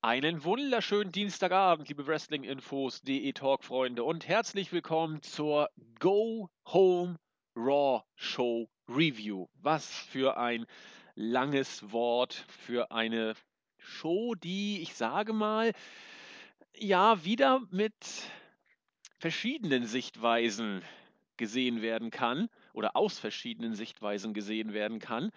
Einen wunderschönen Dienstagabend, liebe Wrestling-Infos.de Talk-Freunde und herzlich willkommen zur Go Home Raw Show Review. Was für ein langes Wort für eine Show, die, ich sage mal, ja, wieder mit verschiedenen Sichtweisen gesehen werden kann oder aus verschiedenen Sichtweisen gesehen werden kann.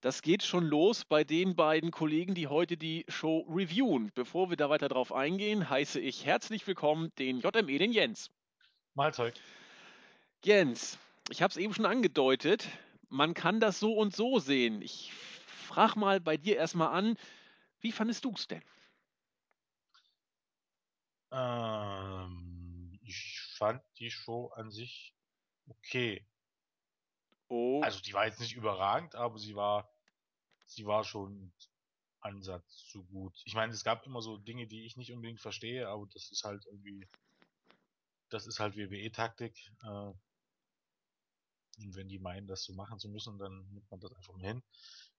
Das geht schon los bei den beiden Kollegen, die heute die Show reviewen. Bevor wir da weiter drauf eingehen, heiße ich herzlich willkommen den JME, den Jens. Mahlzeit. Jens, ich habe es eben schon angedeutet, man kann das so und so sehen. Ich frage mal bei dir erstmal an, wie fandest du es denn? Ähm, ich fand die Show an sich okay. Oh, Also die war jetzt nicht überragend, aber sie war, sie war schon Ansatz zu gut. Ich meine, es gab immer so Dinge, die ich nicht unbedingt verstehe, aber das ist halt irgendwie, das ist halt WWE-Taktik. Äh, und wenn die meinen, das so machen zu müssen, dann nimmt man das einfach mal hin.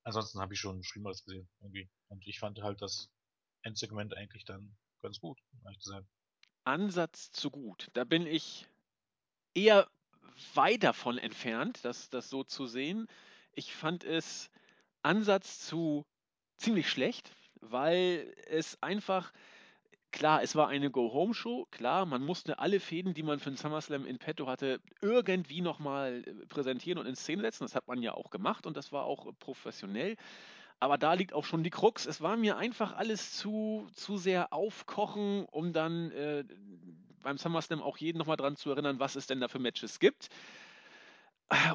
Ansonsten habe ich schon Schlimmeres gesehen, irgendwie. Und ich fand halt das Endsegment eigentlich dann ganz gut, um ehrlich zu sein. Ansatz zu gut. Da bin ich eher weit davon entfernt, das, das so zu sehen. Ich fand es Ansatz zu ziemlich schlecht, weil es einfach, klar, es war eine Go-Home-Show, klar, man musste alle Fäden, die man für den SummerSlam in petto hatte, irgendwie nochmal äh, präsentieren und in Szene setzen. Das hat man ja auch gemacht und das war auch professionell. Aber da liegt auch schon die Krux. Es war mir einfach alles zu, zu sehr aufkochen, um dann äh, beim SummerSlam auch jeden nochmal dran zu erinnern, was es denn da für Matches gibt.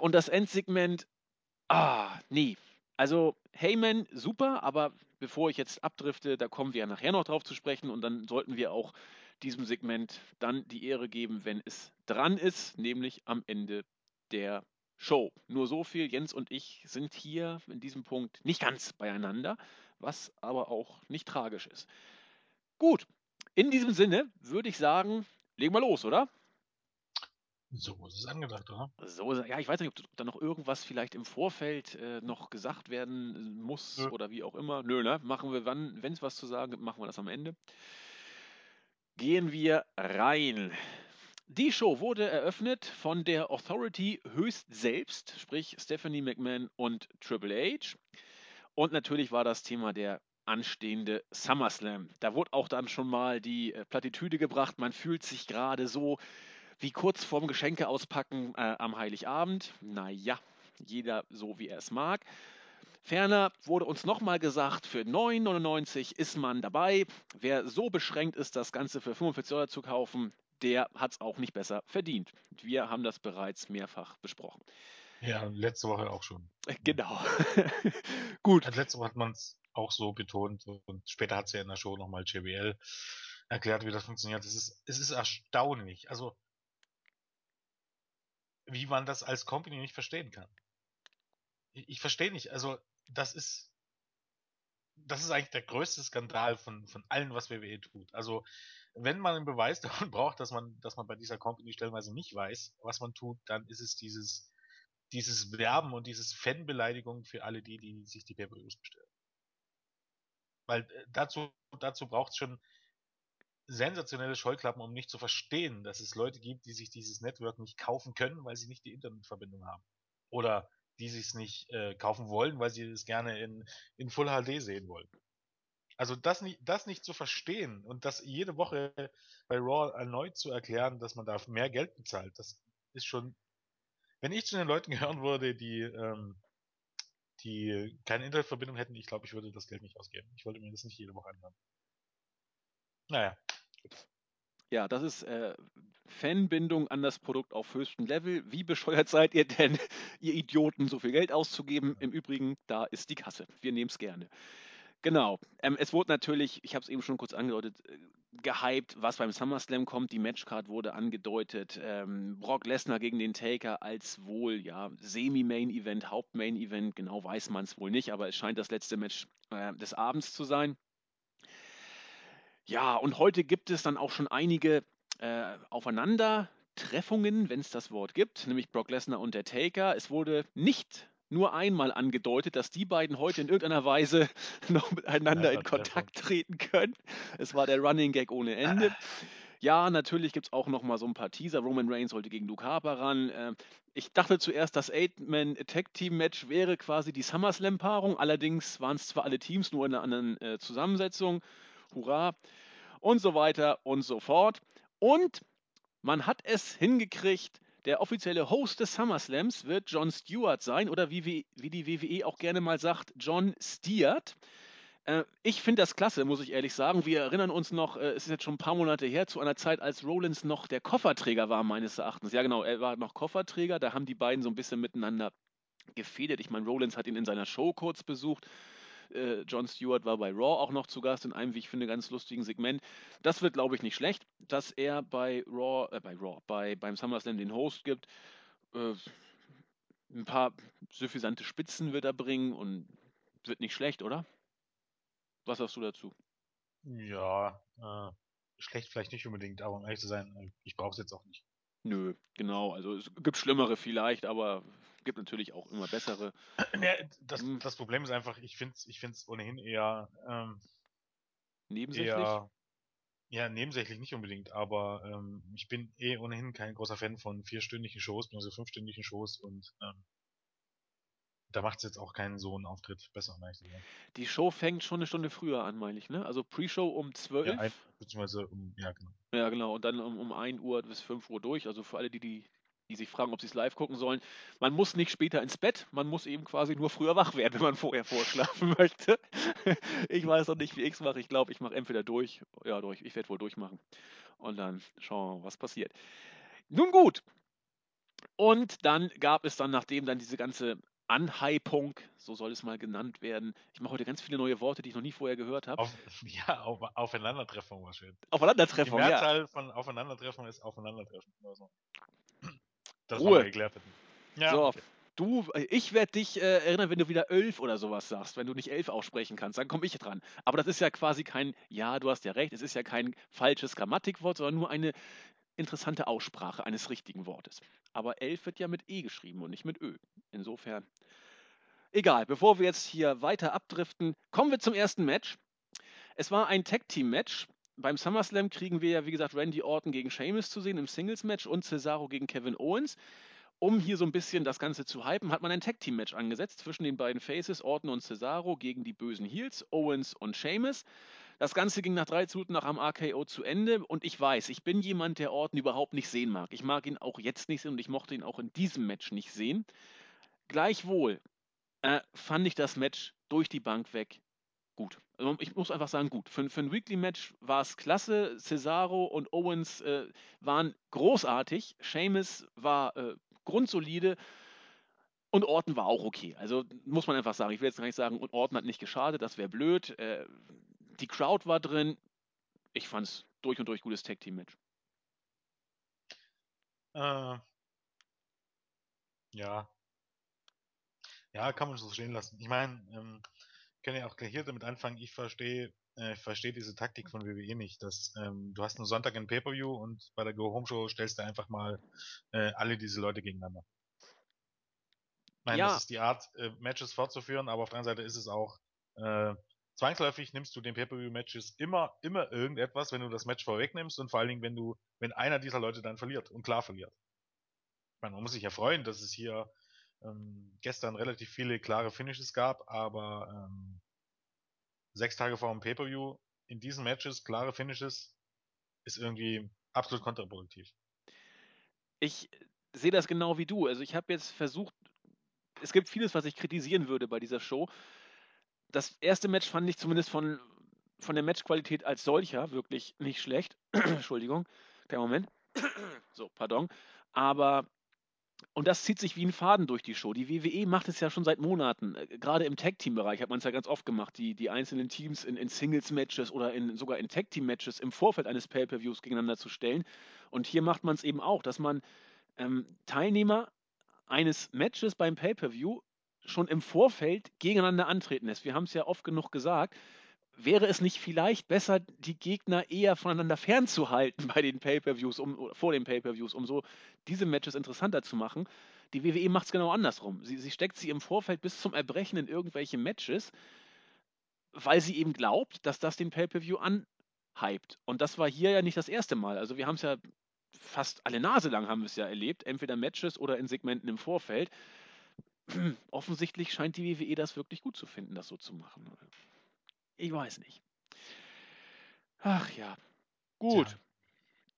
Und das Endsegment, ah, nee. Also Heyman, super, aber bevor ich jetzt abdrifte, da kommen wir ja nachher noch drauf zu sprechen und dann sollten wir auch diesem Segment dann die Ehre geben, wenn es dran ist, nämlich am Ende der Show. Nur so viel, Jens und ich sind hier in diesem Punkt nicht ganz beieinander, was aber auch nicht tragisch ist. Gut, in diesem Sinne würde ich sagen, legen wir los, oder? So ist es angedacht, oder? So, ja, ich weiß nicht, ob, ob da noch irgendwas vielleicht im Vorfeld äh, noch gesagt werden muss Nö. oder wie auch immer. Nö, ne? Machen wir, wann, wenn es was zu sagen gibt, machen wir das am Ende. Gehen wir rein. Die Show wurde eröffnet von der Authority höchst selbst, sprich Stephanie McMahon und Triple H. Und natürlich war das Thema der anstehende SummerSlam. Da wurde auch dann schon mal die äh, Plattitüde gebracht. Man fühlt sich gerade so wie kurz vorm Geschenke auspacken äh, am Heiligabend. Naja, jeder so wie er es mag. Ferner wurde uns nochmal gesagt, für 9,99 ist man dabei. Wer so beschränkt ist, das Ganze für 45 Dollar zu kaufen, der hat es auch nicht besser verdient. Wir haben das bereits mehrfach besprochen. Ja, letzte Woche auch schon. Genau. Gut. Letzte Woche hat man es auch so betont und später hat sie in der Show nochmal JBL erklärt, wie das funktioniert. Es ist, es ist erstaunlich, also wie man das als Company nicht verstehen kann. Ich, ich verstehe nicht, also das ist das ist eigentlich der größte Skandal von, von allen, was WWE tut. Also, wenn man einen Beweis davon braucht, dass man, dass man bei dieser Company stellenweise nicht weiß, was man tut, dann ist es dieses, dieses Werben und dieses Fanbeleidigung für alle die, die sich die Pay-Per-Views bestellen. Weil äh, dazu, dazu braucht es schon sensationelle Scheuklappen, um nicht zu verstehen, dass es Leute gibt, die sich dieses Network nicht kaufen können, weil sie nicht die Internetverbindung haben. Oder die sich es nicht äh, kaufen wollen, weil sie es gerne in, in Full HD sehen wollen. Also das nicht, das nicht zu verstehen und das jede Woche bei Raw erneut zu erklären, dass man da mehr Geld bezahlt, das ist schon. Wenn ich zu den Leuten gehören würde, die, ähm, die keine Internetverbindung hätten, ich glaube, ich würde das Geld nicht ausgeben. Ich wollte mir das nicht jede Woche anhören. Naja. Ja, das ist äh, Fanbindung an das Produkt auf höchstem Level. Wie bescheuert seid ihr denn, ihr Idioten, so viel Geld auszugeben? Im Übrigen, da ist die Kasse. Wir nehmen es gerne. Genau. Ähm, es wurde natürlich, ich habe es eben schon kurz angedeutet, äh, gehypt, was beim SummerSlam kommt. Die Matchcard wurde angedeutet. Ähm, Brock Lesnar gegen den Taker als wohl ja Semi-Main-Event, Haupt-Main-Event. Genau weiß man es wohl nicht, aber es scheint das letzte Match äh, des Abends zu sein. Ja, und heute gibt es dann auch schon einige äh, Aufeinandertreffungen, wenn es das Wort gibt, nämlich Brock Lesnar und der Taker. Es wurde nicht nur einmal angedeutet, dass die beiden heute in irgendeiner Weise noch miteinander in Kontakt treten können. Es war der Running Gag ohne Ende. Ja, natürlich gibt es auch noch mal so ein paar Teaser. Roman Reigns sollte gegen Luke Harper ran. Äh, ich dachte zuerst, das Eight-Man-Tag-Team-Match wäre quasi die SummerSlam-Paarung. Allerdings waren es zwar alle Teams, nur in einer anderen äh, Zusammensetzung. Hurra! Und so weiter und so fort. Und man hat es hingekriegt, der offizielle Host des SummerSlams wird John Stewart sein oder wie, wie, die WWE auch gerne mal sagt, John Stewart. Äh, ich finde das klasse, muss ich ehrlich sagen. Wir erinnern uns noch, äh, es ist jetzt schon ein paar Monate her, zu einer Zeit, als Rollins noch der Kofferträger war, meines Erachtens. Ja, genau, er war noch Kofferträger. Da haben die beiden so ein bisschen miteinander gefedert. Ich meine, Rollins hat ihn in seiner Show kurz besucht. Äh, John Stewart war bei Raw auch noch zu Gast in einem, wie ich finde, ganz lustigen Segment. Das wird, glaube ich, nicht schlecht, dass er bei Raw, äh, bei Raw, bei, beim SummerSlam den Host gibt. Äh, ein paar suffisante Spitzen wird er bringen und wird nicht schlecht, oder? Was sagst du dazu? Ja, äh, schlecht vielleicht nicht unbedingt, aber um ehrlich zu sein, äh, ich brauche es jetzt auch nicht. Nö, genau. Also es gibt schlimmere vielleicht, aber gibt natürlich auch immer bessere. Ja, das, hm. das Problem ist einfach, ich finde es ich find's ohnehin eher ähm, nebensächlich. Eher, ja, nebensächlich nicht unbedingt, aber ähm, ich bin eh ohnehin kein großer Fan von vierstündigen Shows, also fünfstündigen Shows und ähm, da macht es jetzt auch keinen so einen Auftritt besser, um ehrlich Die Show fängt schon eine Stunde früher an, meine ich, ne? Also Pre-Show um 12. Ja, ein, beziehungsweise um, ja, genau. Ja, genau. Und dann um, um 1 Uhr bis 5 Uhr durch. Also für alle, die, die, die sich fragen, ob sie es live gucken sollen. Man muss nicht später ins Bett, man muss eben quasi nur früher wach werden, wenn man vorher vorschlafen möchte. ich weiß noch nicht, wie ich es mache. Ich glaube, ich mache entweder durch, ja, durch. Ich werde wohl durchmachen. Und dann schauen wir mal, was passiert. Nun gut. Und dann gab es dann, nachdem dann diese ganze Anhypung, so soll es mal genannt werden. Ich mache heute ganz viele neue Worte, die ich noch nie vorher gehört habe. Auf, ja, auf, Aufeinandertreffung war schön. Aufeinandertreffung. Die Mehrzahl ja. von Aufeinandertreffung ist Aufeinandertreffen. Also, das Ruhe. geklärt Ja, so, okay. du, ich werde dich äh, erinnern, wenn du wieder elf oder sowas sagst, wenn du nicht elf aussprechen kannst, dann komme ich dran. Aber das ist ja quasi kein, ja, du hast ja recht, es ist ja kein falsches Grammatikwort, sondern nur eine interessante Aussprache eines richtigen Wortes. Aber elf wird ja mit E geschrieben und nicht mit Ö. Insofern. Egal, bevor wir jetzt hier weiter abdriften, kommen wir zum ersten Match. Es war ein Tag-Team-Match. Beim SummerSlam kriegen wir ja, wie gesagt, Randy Orton gegen Sheamus zu sehen im Singles-Match und Cesaro gegen Kevin Owens. Um hier so ein bisschen das Ganze zu hypen, hat man ein Tag-Team-Match angesetzt zwischen den beiden Faces, Orton und Cesaro, gegen die bösen Heels, Owens und Sheamus. Das Ganze ging nach drei Minuten nach einem RKO zu Ende und ich weiß, ich bin jemand, der Orton überhaupt nicht sehen mag. Ich mag ihn auch jetzt nicht sehen und ich mochte ihn auch in diesem Match nicht sehen. Gleichwohl äh, fand ich das Match durch die Bank weg gut. Also ich muss einfach sagen, gut. Für, für ein Weekly-Match war es klasse. Cesaro und Owens äh, waren großartig. Seamus war äh, grundsolide. Und Orton war auch okay. Also muss man einfach sagen. Ich will jetzt gar nicht sagen, Orton hat nicht geschadet, das wäre blöd. Äh, die Crowd war drin. Ich fand es durch und durch gutes Tag-Team-Match. Äh, ja. Ja, kann man so stehen lassen. Ich meine, ähm, können ja auch gleich hier damit anfangen. Ich verstehe äh, ich verstehe diese Taktik von WWE nicht. Dass, ähm, du hast einen Sonntag ein Pay-Per-View und bei der Go-Home-Show stellst du einfach mal äh, alle diese Leute gegeneinander. Nein, ja. das ist die Art, äh, Matches fortzuführen, aber auf der anderen Seite ist es auch äh, zwangsläufig nimmst du den Pay-Per-View-Matches immer, immer irgendetwas, wenn du das Match vorwegnimmst und vor allen Dingen, wenn du, wenn einer dieser Leute dann verliert und klar verliert. Ich meine, man muss sich ja freuen, dass es hier ähm, gestern relativ viele klare Finishes gab, aber ähm, sechs Tage vor dem Pay-Per-View in diesen Matches klare Finishes ist irgendwie absolut kontraproduktiv. Ich sehe das genau wie du. Also ich habe jetzt versucht, es gibt vieles, was ich kritisieren würde bei dieser Show. Das erste Match fand ich zumindest von, von der Matchqualität als solcher wirklich nicht schlecht. Entschuldigung, kein Moment. so, pardon. Aber und das zieht sich wie ein Faden durch die Show. Die WWE macht es ja schon seit Monaten. Äh, gerade im Tag-Team-Bereich hat man es ja ganz oft gemacht, die, die einzelnen Teams in, in Singles-Matches oder in, sogar in Tag-Team-Matches im Vorfeld eines Pay-Per-Views gegeneinander zu stellen. Und hier macht man es eben auch, dass man ähm, Teilnehmer eines Matches beim Pay-Per-View schon im Vorfeld gegeneinander antreten lässt. Wir haben es ja oft genug gesagt. Wäre es nicht vielleicht besser, die Gegner eher voneinander fernzuhalten bei den Pay-per-Views, um, vor den Pay-per-Views, um so diese Matches interessanter zu machen? Die WWE macht es genau andersrum. Sie, sie steckt sie im Vorfeld bis zum Erbrechen in irgendwelche Matches, weil sie eben glaubt, dass das den Pay-Per-View anhypt. Und das war hier ja nicht das erste Mal. Also wir haben es ja fast alle Nase lang haben wir es ja erlebt, entweder Matches oder in Segmenten im Vorfeld. Offensichtlich scheint die WWE das wirklich gut zu finden, das so zu machen. Ich weiß nicht. Ach ja. Gut. Tja.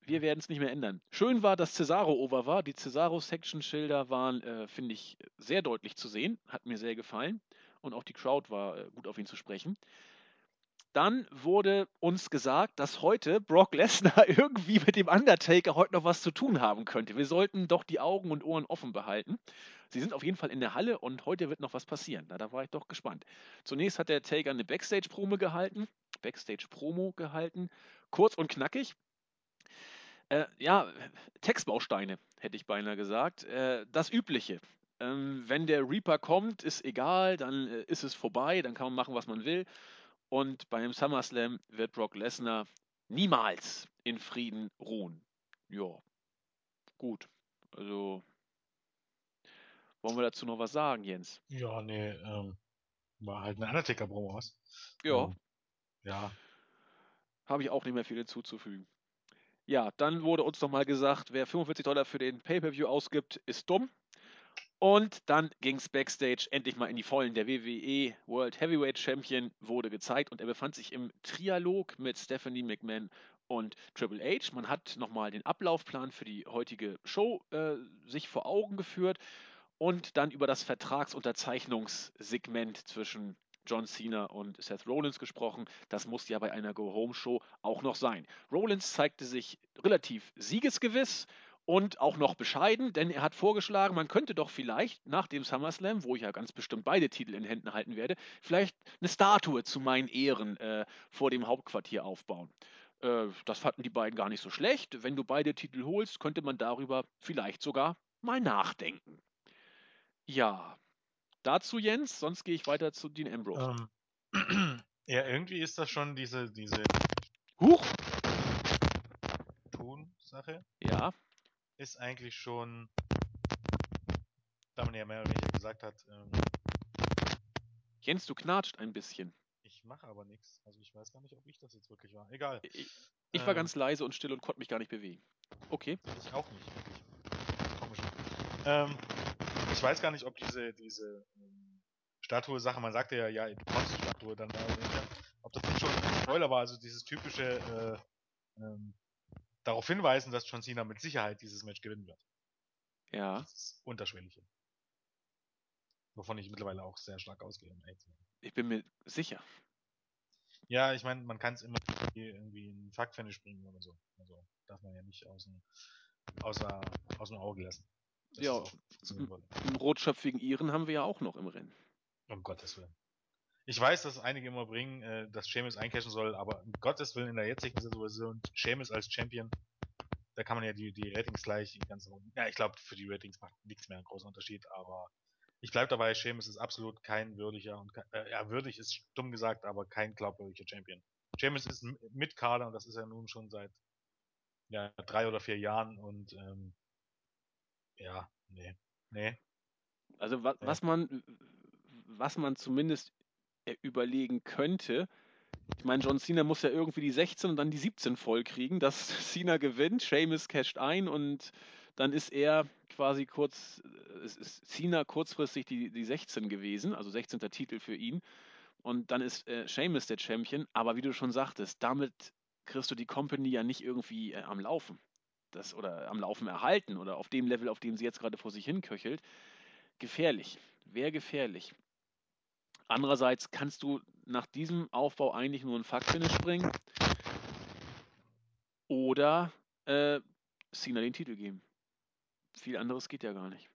Wir werden es nicht mehr ändern. Schön war, dass Cesaro over war. Die Cesaro-Section-Schilder waren, äh, finde ich, sehr deutlich zu sehen. Hat mir sehr gefallen. Und auch die Crowd war äh, gut auf ihn zu sprechen. Dann wurde uns gesagt, dass heute Brock Lesnar irgendwie mit dem Undertaker heute noch was zu tun haben könnte. Wir sollten doch die Augen und Ohren offen behalten. Sie sind auf jeden Fall in der Halle und heute wird noch was passieren. Na, da war ich doch gespannt. Zunächst hat der Taker eine Backstage-Promo gehalten. Backstage-Promo gehalten. Kurz und knackig. Äh, ja, Textbausteine, hätte ich beinahe gesagt. Äh, das Übliche. Ähm, wenn der Reaper kommt, ist egal, dann äh, ist es vorbei, dann kann man machen, was man will. Und beim SummerSlam wird Brock Lesnar niemals in Frieden ruhen. Ja, gut. Also, wollen wir dazu noch was sagen, Jens? Ja, nee, ähm, war halt eine Undertaker-Promo, was? Ja, Ähm, ja, habe ich auch nicht mehr viel hinzuzufügen. Ja, dann wurde uns nochmal gesagt, wer 45 Dollar für den Pay-Per-View ausgibt, ist dumm. Und dann ging es backstage endlich mal in die Vollen. Der WWE World Heavyweight Champion wurde gezeigt und er befand sich im Trialog mit Stephanie McMahon und Triple H. Man hat nochmal den Ablaufplan für die heutige Show äh, sich vor Augen geführt und dann über das Vertragsunterzeichnungssegment zwischen John Cena und Seth Rollins gesprochen. Das muss ja bei einer Go-Home-Show auch noch sein. Rollins zeigte sich relativ siegesgewiss und auch noch bescheiden, denn er hat vorgeschlagen, man könnte doch vielleicht nach dem SummerSlam, wo ich ja ganz bestimmt beide Titel in Händen halten werde, vielleicht eine Statue zu meinen Ehren äh, vor dem Hauptquartier aufbauen. Äh, das fanden die beiden gar nicht so schlecht. Wenn du beide Titel holst, könnte man darüber vielleicht sogar mal nachdenken. Ja, dazu Jens, sonst gehe ich weiter zu Dean Ambrose. ähm, ja, irgendwie ist das schon diese, diese Huch! Tun-Sache. Ja, Ist eigentlich schon, da man ja mehr oder weniger gesagt hat, ähm, Jens, du knatscht ein bisschen. ich mache aber nichts. Also ich weiß gar nicht, ob ich das jetzt wirklich war. Egal. Ich, ich war Ähm, ganz leise und still und konnte mich gar nicht bewegen. Okay. Ich auch nicht, wirklich. Komisch. Ähm, ich weiß gar nicht, ob diese, diese ähm, Statue-Sache, man sagte ja, ja, du die Statue dann da, ob das nicht schon ein Spoiler war, also dieses typische äh, ähm, darauf hinweisen, dass John Cena mit Sicherheit dieses Match gewinnen wird. Ja, Das Unterschwellige. Wovon ich mittlerweile auch sehr stark ausgehe. ich bin mir sicher. Ja, ich meine, man kann es immer irgendwie in Fuck-Finish bringen oder so. Also darf man ja nicht aus dem, außer, aus dem Auge lassen. Ja, das würde. Einen rotschöpfigen Iren haben wir ja auch noch im Rennen. Um Gottes Willen. Ich weiß, dass einige immer bringen, äh, dass Sheamus eincashen soll, aber um Gottes Willen in der jetzigen Situation, Sheamus als Champion, da kann man ja die, die Ratings gleich die ganzen Runden. Ja, ich glaube, für die Ratings macht nichts mehr einen großen Unterschied, aber ich bleibe dabei, Sheamus ist absolut kein würdiger und äh, ja, würdig ist dumm gesagt, aber kein glaubwürdiger Champion. Sheamus ist ein Mitkader und das ist er nun schon seit ja, drei oder vier Jahren und ähm, ja, nee. Nee. Also wa Ja. was man, was man zumindest äh, überlegen könnte, ich meine, John Cena muss ja irgendwie die 16 und dann die 17 voll kriegen, dass Cena gewinnt, Sheamus casht ein und dann ist er quasi kurz, äh, ist Cena kurzfristig die, die 16 gewesen, also 16. Titel für ihn. Und dann ist äh, Sheamus der Champion, aber wie du schon sagtest, damit kriegst du die Company ja nicht irgendwie äh, am Laufen. Das, oder am Laufen erhalten oder auf dem Level, auf dem sie jetzt gerade vor sich hin köchelt. Gefährlich. Wäre gefährlich. Andererseits kannst du nach diesem Aufbau eigentlich nur ein Fuck-Finish bringen oder äh, Cena den Titel geben. Viel anderes geht ja gar nicht.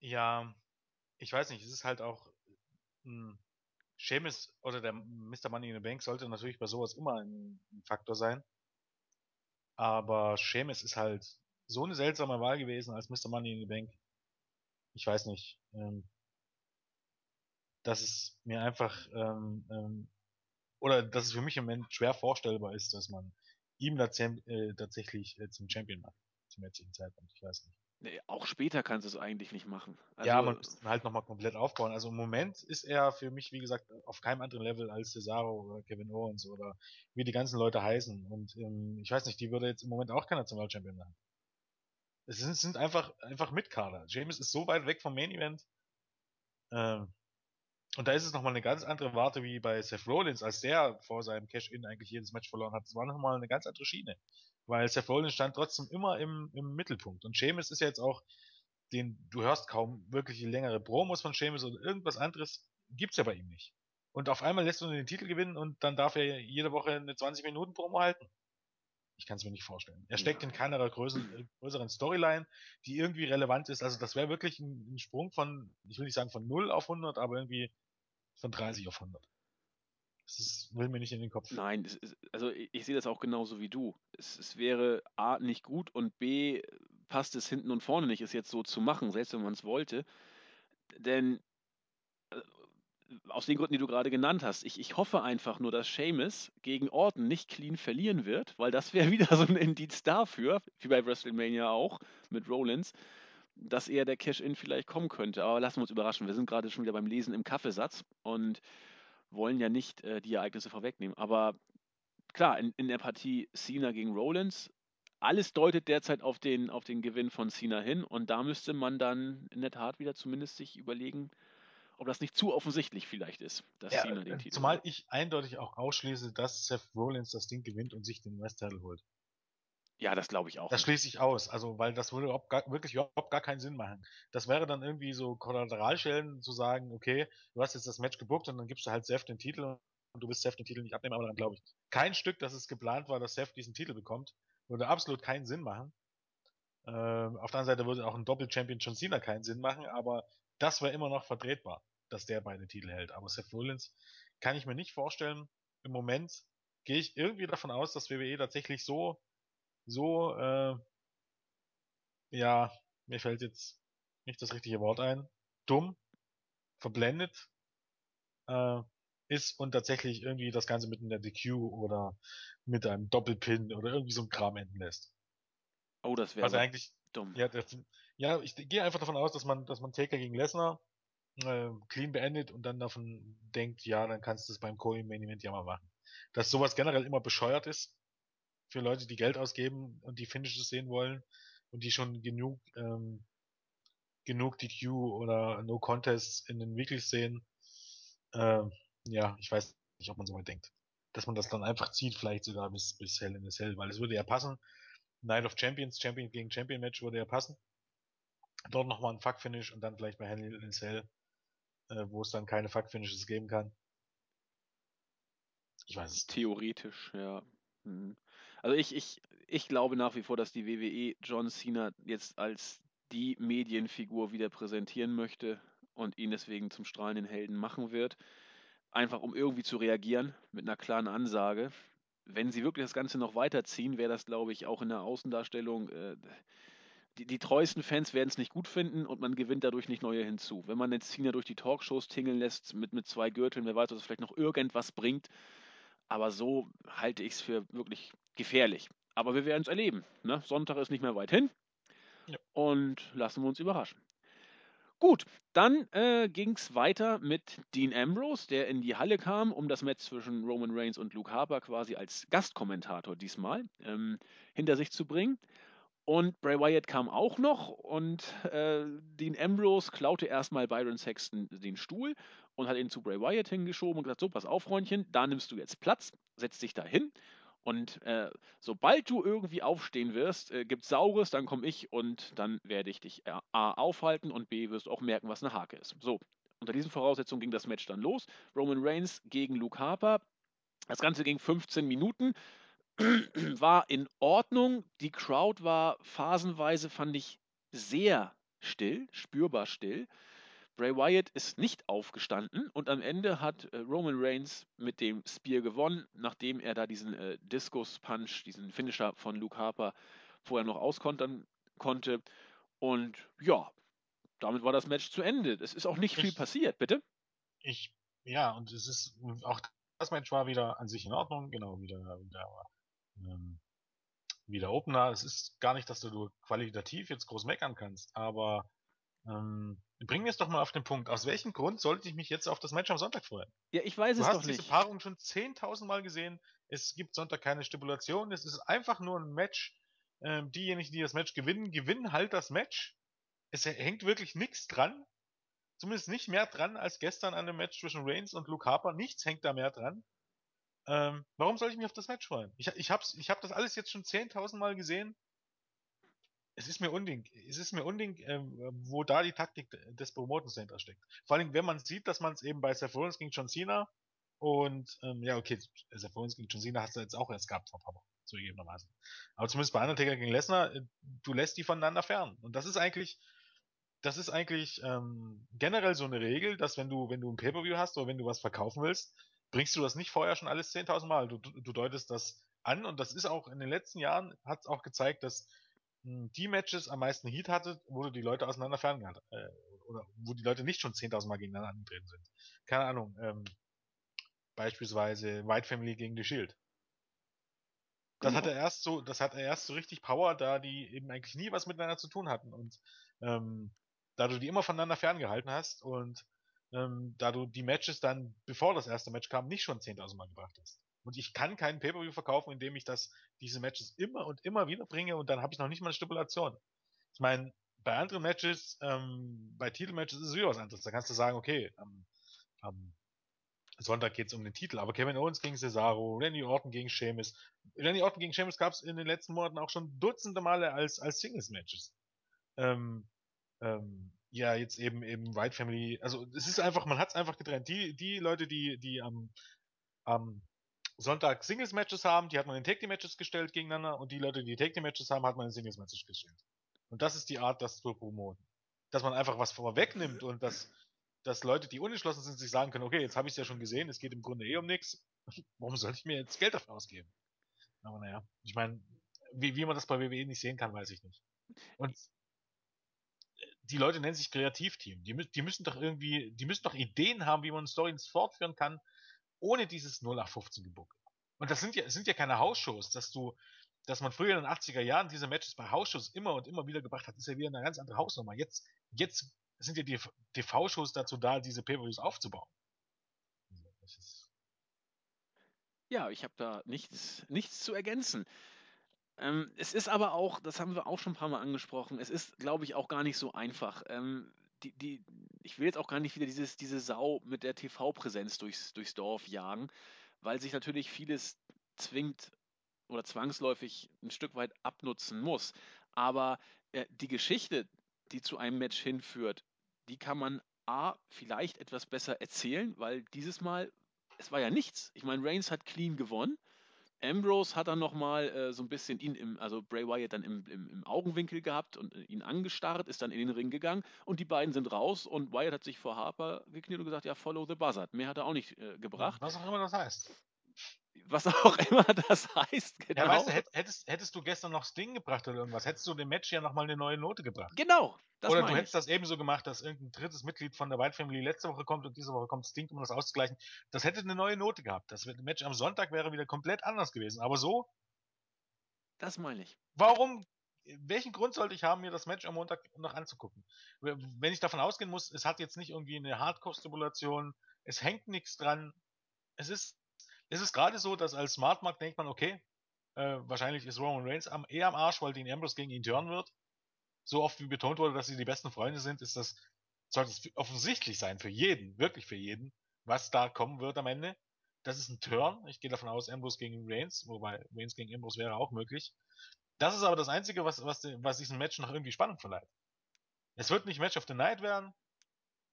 Ja, ich weiß nicht, es ist halt auch mh, Sheamus oder der Mr. Money in the Bank sollte natürlich bei sowas immer ein, ein Faktor sein. Aber Sheamus ist halt so eine seltsame Wahl gewesen als Mr. Money in the Bank. Ich weiß nicht. Ähm, dass es mir einfach ähm, ähm, oder dass es für mich im Moment schwer vorstellbar ist, dass man ihm äh, tatsächlich äh, zum Champion macht. zum jetzigen Zeitpunkt. Ich weiß nicht. Nee, auch später kannst du es eigentlich nicht machen. Also, ja, man muss halt nochmal komplett aufbauen. Also im Moment ist er für mich, wie gesagt, auf keinem anderen Level als Cesaro oder Kevin Owens oder wie die ganzen Leute heißen. Und ähm, ich weiß nicht, die würde jetzt im Moment auch keiner Nationalchampion machen. Es sind, sind einfach, einfach Mitkader. James ist so weit weg vom Main Event. Ähm, und da ist es nochmal eine ganz andere Warte wie bei Seth Rollins, als der vor seinem Cash-In eigentlich jedes Match verloren hat. Das war nochmal eine ganz andere Schiene. Weil Seth Rollins stand trotzdem immer im, im Mittelpunkt. Und Sheamus ist ja jetzt auch, den, du hörst kaum wirklich längere Promos von Sheamus oder irgendwas anderes gibt's ja bei ihm nicht. Und auf einmal lässt du den Titel gewinnen und dann darf er jede Woche eine 20 Minuten Promo halten. Ich kann es mir nicht vorstellen. Er steckt in keiner größeren, größeren Storyline, die irgendwie relevant ist. Also das wäre wirklich ein, ein, Sprung von, ich will nicht sagen von 0 auf 100, aber irgendwie von 30 auf 100. Das ist, will mir nicht in den Kopf. Nein, ist, also ich, ich, sehe das auch genauso wie du. Es, es, wäre A nicht gut und B passt es hinten und vorne nicht, es jetzt so zu machen, selbst wenn man es wollte. Denn äh, aus den Gründen, die du gerade genannt hast, ich, ich hoffe einfach nur, dass Seamus gegen Orton nicht clean verlieren wird, weil das wäre wieder so ein Indiz dafür, wie bei WrestleMania auch mit Rollins, dass eher der Cash-In vielleicht kommen könnte. Aber lassen wir uns überraschen. Wir sind gerade schon wieder beim Lesen im Kaffeesatz und wollen ja nicht äh, die Ereignisse vorwegnehmen. Aber klar, in, in der Partie Cena gegen Rollins, alles deutet derzeit auf den, auf den Gewinn von Cena hin und da müsste man dann in der Tat wieder zumindest sich überlegen, ob das nicht zu offensichtlich vielleicht ist, dass ja, Cena den Titel Zumal ich eindeutig auch ausschließe, dass Seth Rollins das Ding gewinnt und sich den West-Title holt. Ja, das glaube ich auch. Das schließe ich aus, also weil das würde überhaupt gar, wirklich überhaupt gar keinen Sinn machen. Das wäre dann irgendwie so Kollateralschellen zu sagen, okay, du hast jetzt das Match gebuckt und dann gibst du halt Seth den Titel und du willst Seth den Titel nicht abnehmen, aber dann glaube ich kein Stück, dass es geplant war, dass Seth diesen Titel bekommt, würde absolut keinen Sinn machen. Ähm, auf der anderen Seite würde auch ein Doppel-Champion John Cena keinen Sinn machen, aber das wäre immer noch vertretbar, dass der beide Titel hält. Aber Seth Rollins kann ich mir nicht vorstellen. Im Moment gehe ich irgendwie davon aus, dass WWE tatsächlich so so, äh, ja, mir fällt jetzt nicht das richtige Wort ein, dumm, verblendet äh, ist und tatsächlich irgendwie das Ganze mit einer DQ oder mit einem Doppelpin oder irgendwie so ein Kram enden lässt. Oh, das wäre also eigentlich dumm. Ja, das, ja, ich gehe einfach davon aus, dass man, dass man Taker gegen Lesnar äh, clean beendet und dann davon denkt, ja, dann kannst du es beim Co Main Event ja mal machen. Dass sowas generell immer bescheuert ist, für Leute, die Geld ausgeben und die Finishes sehen wollen und die schon genug ähm, genug DQ oder No Contests in den Weeklies sehen. Ähm, ja, ich weiß nicht, ob man so weit denkt. Dass man das dann einfach zieht, vielleicht sogar bis, bis Hell in the Cell, weil es würde ja passen. Night of Champions, Champion gegen Champion Match würde ja passen. Dort nochmal ein Fuck-Finish und dann vielleicht bei Hell in the Cell, äh, wo es dann keine Fuck-Finishes geben kann. Ich weiß es. Theoretisch, ja. Mhm. Also ich, ich, ich glaube nach wie vor, dass die WWE John Cena jetzt als die Medienfigur wieder präsentieren möchte und ihn deswegen zum strahlenden Helden machen wird. Einfach um irgendwie zu reagieren mit einer klaren Ansage. Wenn sie wirklich das Ganze noch weiterziehen, wäre das, glaube ich, auch in der Außendarstellung. Äh, die, die treuesten Fans werden es nicht gut finden und man gewinnt dadurch nicht neue hinzu. Wenn man jetzt Cena durch die Talkshows tingeln lässt mit, mit zwei Gürteln, wer weiß, ob es vielleicht noch irgendwas bringt. Aber so halte ich es für wirklich gefährlich. Aber wir werden es erleben. Ne? Sonntag ist nicht mehr weit hin. Ja. Und lassen wir uns überraschen. Gut, dann äh, ging es weiter mit Dean Ambrose, der in die Halle kam, um das Match zwischen Roman Reigns und Luke Harper quasi als Gastkommentator diesmal ähm, hinter sich zu bringen. Und Bray Wyatt kam auch noch und äh, Dean Ambrose klaute erstmal Byron Sexton den Stuhl und hat ihn zu Bray Wyatt hingeschoben und gesagt: So, pass auf, Freundchen, da nimmst du jetzt Platz, setz dich da hin. Und äh, sobald du irgendwie aufstehen wirst, äh, gibt Saures, dann komme ich und dann werde ich dich äh, A aufhalten und B wirst auch merken, was eine Hake ist. So, unter diesen Voraussetzungen ging das Match dann los. Roman Reigns gegen Luke Harper. Das Ganze ging 15 Minuten war in Ordnung. Die Crowd war phasenweise, fand ich, sehr still, spürbar still. Bray Wyatt ist nicht aufgestanden und am Ende hat äh, Roman Reigns mit dem Spear gewonnen, nachdem er da diesen äh, Discus Punch, diesen Finisher von Luke Harper vorher noch auskontern konnte. Und ja, damit war das Match zu Ende. Es ist auch nicht ich, viel passiert, bitte. Ich, ja, und es ist auch das Match war wieder an sich in Ordnung, genau, wieder, wieder ähm, wie der Opener. Es ist gar nicht, dass du qualitativ jetzt groß meckern kannst, aber ähm, bring mir es doch mal auf den Punkt. Aus welchem Grund sollte ich mich jetzt auf das Match am Sonntag freuen? Ja, ich weiß du es hast doch diese nicht. Paarung schon 10.000 Mal gesehen. Es gibt Sonntag keine Stipulation. Es ist einfach nur ein Match. Ähm, diejenigen, die das Match gewinnen, gewinnen halt das Match. Es hängt wirklich nichts dran. Zumindest nicht mehr dran als gestern an dem Match zwischen Reigns und Luke Harper. Nichts hängt da mehr dran. Ähm, warum soll ich mich auf das Match freuen? Ich, ich, hab's, ich hab das alles jetzt schon 10.000 Mal gesehen. Es ist mir unding, es ist mir unding, äh, wo da die Taktik des Promotens dahinter steckt. Vor allem, wenn man sieht, dass man es eben bei Seth Rollins gegen John Cena und, ähm, ja, okay, Seth Rollins gegen John Cena hast du jetzt auch erst gehabt vor ein zugegebenermaßen. Aber zumindest bei Undertaker gegen Lesnar, äh, du lässt die voneinander fern. Und das ist eigentlich, das ist eigentlich ähm, generell so eine Regel, dass wenn du, wenn du ein Pay-Per-View hast oder wenn du was verkaufen willst, bringst du das nicht vorher schon alles 10.000 Mal. Du, du deutest das an und das ist auch in den letzten Jahren, hat es auch gezeigt, dass mh, hm, die Matches am meisten Heat hatte, wo du die Leute auseinander ferngehalten äh, oder wo die Leute nicht schon 10.000 Mal gegeneinander angetreten sind. Keine Ahnung, ähm, beispielsweise White Family gegen The Shield. Das hat Genau. er erst so, das hat er erst so richtig Power, da die eben eigentlich nie was miteinander zu tun hatten und ähm, da du die immer voneinander ferngehalten hast und ähm, da du die Matches dann, bevor das erste Match kam, nicht schon 10.000 Mal gebracht hast. Und ich kann keinen Pay-Per-View verkaufen, indem ich das, diese Matches immer und immer wieder bringe und dann habe ich noch nicht mal eine Stipulation. Ich meine, bei anderen Matches, ähm, bei Titelmatches ist es wieder was anderes. Da kannst du sagen, okay, am, am Sonntag es um den Titel, aber Kevin Owens gegen Cesaro, Randy Orton gegen Sheamus. Randy Orton gegen Sheamus gab es in den letzten Monaten auch schon dutzende Male als, als Singles-Matches. Ähm, ähm, ja, jetzt eben eben White Family, also es ist einfach, man hat es einfach getrennt. Die, die Leute, die, die am, am Sonntag Singles-Matches haben, die hat man in Take-Team-Matches gestellt gegeneinander und die Leute, die Take-Team-Matches haben, hat man in Singles-Matches gestellt. Und das ist die Art, das zu promoten. Dass man einfach was vorwegnimmt und dass, dass Leute, die unentschlossen sind, sich sagen können, okay, jetzt habe ich es ja schon gesehen, es geht im Grunde eh um nichts. Warum soll ich mir jetzt Geld dafür ausgeben? Aber naja, ich meine, wie, wie man das bei WWE nicht sehen kann, weiß ich nicht. Und die Leute nennen sich Kreativteam. Die, die müssen doch irgendwie, die müssen doch Ideen haben, wie man Storys fortführen kann, ohne dieses 0815 Gebucke. Und das sind ja, sind ja keine Hausshows, dass du, dass man früher in den 80er Jahren diese Matches bei Hausshows immer und immer wieder gebracht hat, ist ja wieder eine ganz andere Hausnummer. Jetzt, jetzt sind ja die TV-Shows dazu da, diese Pay-Per-Views aufzubauen. Ist Ja, ich habe da nichts, nichts zu ergänzen. Ähm, es ist aber auch, das haben wir auch schon ein paar Mal angesprochen, es ist, glaube ich, auch gar nicht so einfach. Ähm, die, die, ich will jetzt auch gar nicht wieder dieses, diese Sau mit der TV-Präsenz durchs, durchs Dorf jagen, weil sich natürlich vieles zwingt oder zwangsläufig ein Stück weit abnutzen muss. Aber äh, die Geschichte, die zu einem Match hinführt, die kann man A, vielleicht etwas besser erzählen, weil dieses Mal, es war ja nichts. Ich meine, Reigns hat clean gewonnen. Ambrose hat dann nochmal äh, so ein bisschen ihn im, also Bray Wyatt dann im, im, im Augenwinkel gehabt und äh, ihn angestarrt, ist dann in den Ring gegangen und die beiden sind raus und Wyatt hat sich vor Harper gekniet und gesagt, ja, follow the buzzard. Mehr hat er auch nicht äh, gebracht. was auch immer das heißt. Was auch immer das heißt, genau. Ja, weißt du, hättest, hättest du gestern noch Sting gebracht oder irgendwas, hättest du dem Match ja nochmal eine neue Note gebracht. Genau, Oder du hättest ich. das ebenso gemacht, dass irgendein drittes Mitglied von der White Family letzte Woche kommt und diese Woche kommt Sting, um das auszugleichen. Das hätte eine neue Note gehabt. Das Match am Sonntag wäre wieder komplett anders gewesen. Aber so, Das meine ich. warum, welchen Grund sollte ich haben, mir das Match am Montag noch anzugucken? Wenn ich davon ausgehen muss, es hat jetzt nicht irgendwie eine Hardcore-Stimulation, es hängt nichts dran. Es ist, es ist gerade so, dass als Smart Mark denkt man, okay, äh, wahrscheinlich ist Roman Reigns am, eher am Arsch, weil Dean Ambrose gegen ihn turnen wird. So oft wie betont wurde, dass sie die besten Freunde sind, ist das, sollte es offensichtlich sein für jeden, wirklich für jeden, was da kommen wird am Ende. Das ist ein Turn. Ich gehe davon aus, Ambrose gegen Reigns, wobei Reigns gegen Ambrose wäre auch möglich. Das ist aber das Einzige, was, was, was diesen Match noch irgendwie spannend verleiht. Es wird nicht Match of the Night werden.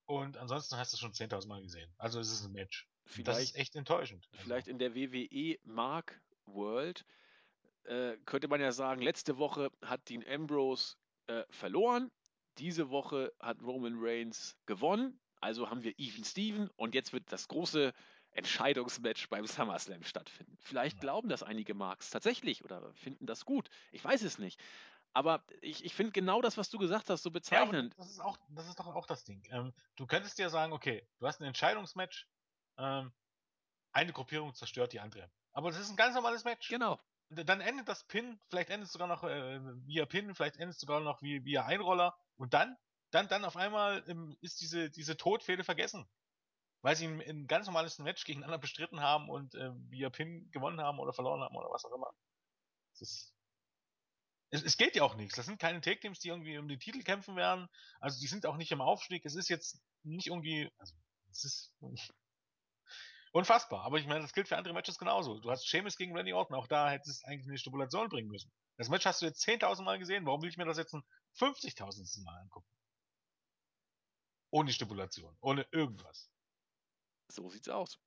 Und ansonsten hast du es schon 10.000 Mal gesehen. Also es ist ein Match. Und das ist Vielleicht, echt enttäuschend. Also, vielleicht in der WWE Mark World äh, könnte man ja sagen, letzte Woche hat Dean Ambrose äh, verloren, diese Woche hat Roman Reigns gewonnen, also haben wir Even Steven und jetzt wird das große Entscheidungsmatch beim SummerSlam stattfinden. Vielleicht Ja. glauben das einige Marks tatsächlich oder finden das gut. Ich weiß es nicht. Aber ich, ich finde genau das, was du gesagt hast, so ja, bezeichnend. das ist, auch, das ist doch auch das Ding. Ähm, du könntest dir sagen, okay, du hast ein Entscheidungsmatch, ähm, eine Gruppierung zerstört die andere. Aber das ist ein ganz normales Match. Genau. dann endet das Pin, vielleicht endet es sogar noch äh, via Pin, vielleicht endet es sogar noch wie, via Einroller und dann, dann, dann auf einmal ähm, ist diese, diese Todfehde vergessen. Weil sie ein, ein ganz normales Match gegeneinander bestritten haben und äh, via Pin gewonnen haben oder verloren haben oder was auch immer. Ist, es, es geht ja auch nichts. Das sind keine Take-Teams, die irgendwie um die Titel kämpfen werden. Also die sind auch nicht im Aufstieg. Es ist jetzt nicht irgendwie, also es ist unfassbar. Aber ich meine, das gilt für andere Matches genauso. Du hast Sheamus gegen Randy Orton. Auch da hättest du eigentlich eine Stipulation bringen müssen. Das Match hast du jetzt 10.000 Mal gesehen. Warum will ich mir das jetzt ein 50.000. Mal angucken? Ohne Stipulation. Ohne irgendwas. So sieht's aus.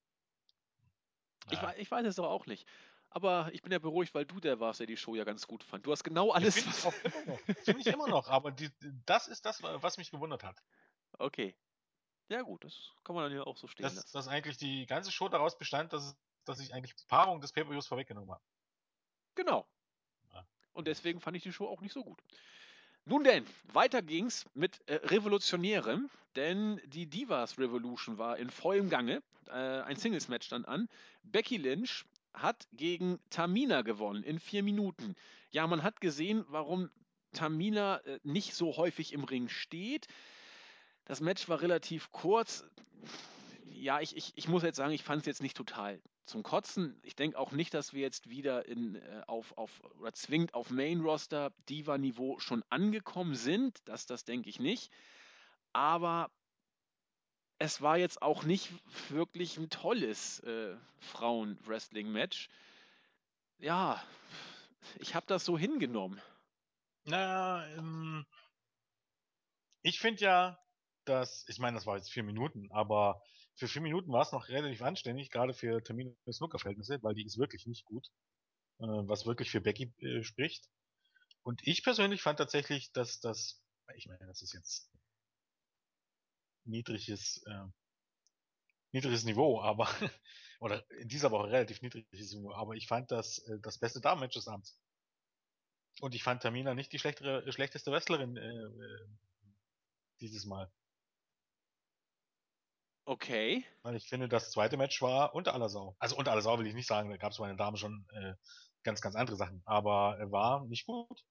Ja. Ich, weiß, ich weiß es aber auch nicht. Aber ich bin ja beruhigt, weil du der warst, der die Show ja ganz gut fand. Du hast genau alles. Finde ich, auch immer noch. Find ich immer noch. Aber die, das ist das, was mich gewundert hat. Okay. Ja, gut, das kann man dann ja auch so stehen dass, lassen. Dass eigentlich die ganze Show daraus bestand, dass, dass ich eigentlich die Paarung des Pay-Per-Views vorweggenommen habe. Genau. Ja. Und deswegen fand ich die Show auch nicht so gut. Nun denn, weiter ging's mit äh, Revolutionärem, denn die Divas Revolution war in vollem Gange. Äh, ein Singles-Match stand an. Becky Lynch hat gegen Tamina gewonnen in vier Minuten. Ja, man hat gesehen, warum Tamina äh, nicht so häufig im Ring steht. Das Match war relativ kurz. Ja, ich, ich, ich muss jetzt sagen, ich fand es jetzt nicht total zum Kotzen. Ich denke auch nicht, dass wir jetzt wieder in, äh, auf, auf oder zwingend auf Main-Roster Diva-Niveau schon angekommen sind. Das, das denke ich nicht. Aber es war jetzt auch nicht wirklich ein tolles äh, Frauen-Wrestling-Match. Ja, ich habe das so hingenommen. Na, ähm, ich finde ja, dass, ich meine, das war jetzt vier Minuten, aber für vier Minuten war es noch relativ anständig, gerade für Termine Snooker-Verhältnisse, weil die ist wirklich nicht gut, äh, was wirklich für Becky äh, spricht. Und ich persönlich fand tatsächlich, dass das, ich meine, das ist jetzt niedriges, äh, niedriges Niveau, aber, oder in dieser Woche relativ niedriges Niveau, aber ich fand das äh, das beste Damen-Match des Abends. Und ich fand Tamina nicht die schlechtere, schlechteste Wrestlerin äh, äh dieses Mal. Okay. Weil ich finde, das zweite Match war unter aller Sau. Also unter aller Sau will ich nicht sagen, da gab es bei den Damen schon äh, ganz, ganz andere Sachen. Aber er war nicht gut.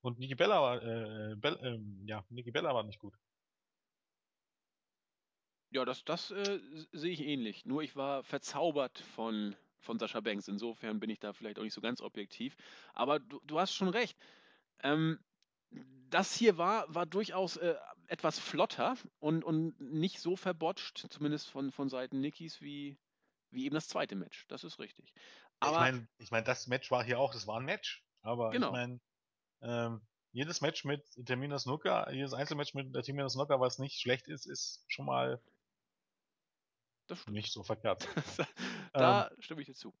Und Niki Bella war, äh, Bell, äh, ja, Niki Bella war nicht gut. Ja, das, das äh, sehe ich ähnlich. Nur ich war verzaubert von, von Sascha Banks. Insofern bin ich da vielleicht auch nicht so ganz objektiv. Aber du, du hast schon recht. Ähm, das hier war, war durchaus äh, etwas flotter und, und nicht so verbotscht, zumindest von, von Seiten Nikis, wie, wie eben das zweite Match. Das ist richtig. Aber, ich meine, ich mein, das Match war hier auch, das war ein Match. Aber genau. ich meine, ähm, jedes Match mit Termina Snooker, jedes Einzelmatch mit Termina Snooker, was nicht schlecht ist, ist schon mal nicht so verkehrt. da ähm, stimme ich dir zu.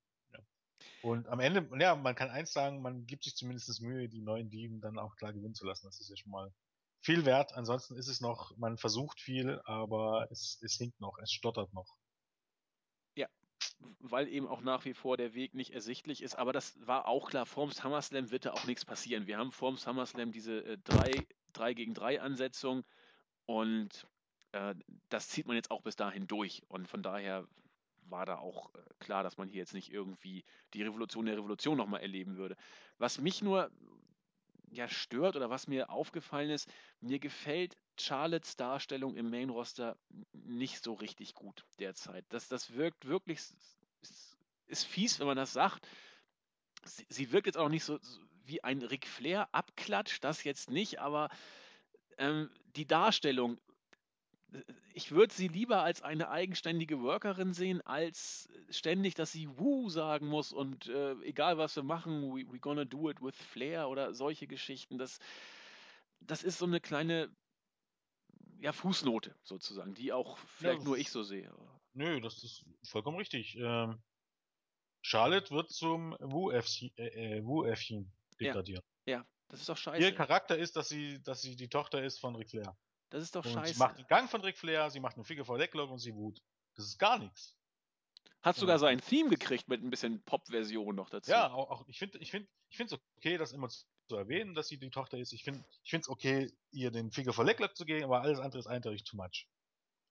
Und am Ende, ja, man kann eins sagen, man gibt sich zumindest Mühe, die neuen Dieben dann auch klar gewinnen zu lassen. Das ist ja schon mal viel wert. Ansonsten ist es noch, man versucht viel, aber es, es hinkt noch, es stottert noch. Ja, weil eben auch nach wie vor der Weg nicht ersichtlich ist. Aber das war auch klar, vorm SummerSlam wird da auch nichts passieren. Wir haben vorm SummerSlam diese äh, 3, 3 gegen 3 Ansetzung und äh, das zieht man jetzt auch bis dahin durch. Und von daher war da auch äh, klar, dass man hier jetzt nicht irgendwie die Revolution der Revolution nochmal erleben würde. Was mich nur ja stört oder was mir aufgefallen ist, mir gefällt Charlottes Darstellung im Main Roster nicht so richtig gut derzeit. Das, das wirkt wirklich, ist, ist fies, wenn man das sagt. Sie, sie wirkt jetzt auch nicht so, so wie ein Ric Flair Abklatsch, das jetzt nicht, aber ähm, die Darstellung ich würde sie lieber als eine eigenständige Workerin sehen, als ständig, dass sie Woo sagen muss und äh, egal was wir machen, we, we gonna do it with Flair oder solche Geschichten. Das, das ist so eine kleine ja, Fußnote sozusagen, die auch vielleicht ja, nur ich so sehe. Nö, das ist vollkommen richtig. Ähm, Charlotte wird zum Woo-Äffchen äh, äh, Woo degradieren. Ja, ja, das ist doch scheiße. Ihr Charakter ist, dass sie, dass sie die Tochter ist von Ric Flair. Das ist doch und scheiße. Sie macht den Gang von Ric Flair, sie macht einen Figure vor Lecklock und sie wut. Das ist gar nichts. Hat sogar so ein Theme gekriegt mit ein bisschen Pop-Version noch dazu. Ja, auch, auch ich finde ich finde ich okay, das immer zu erwähnen, dass sie die Tochter ist. Ich finde ich okay, ihr den Figure vor Lecklock zu geben, aber alles andere ist eindeutig too much.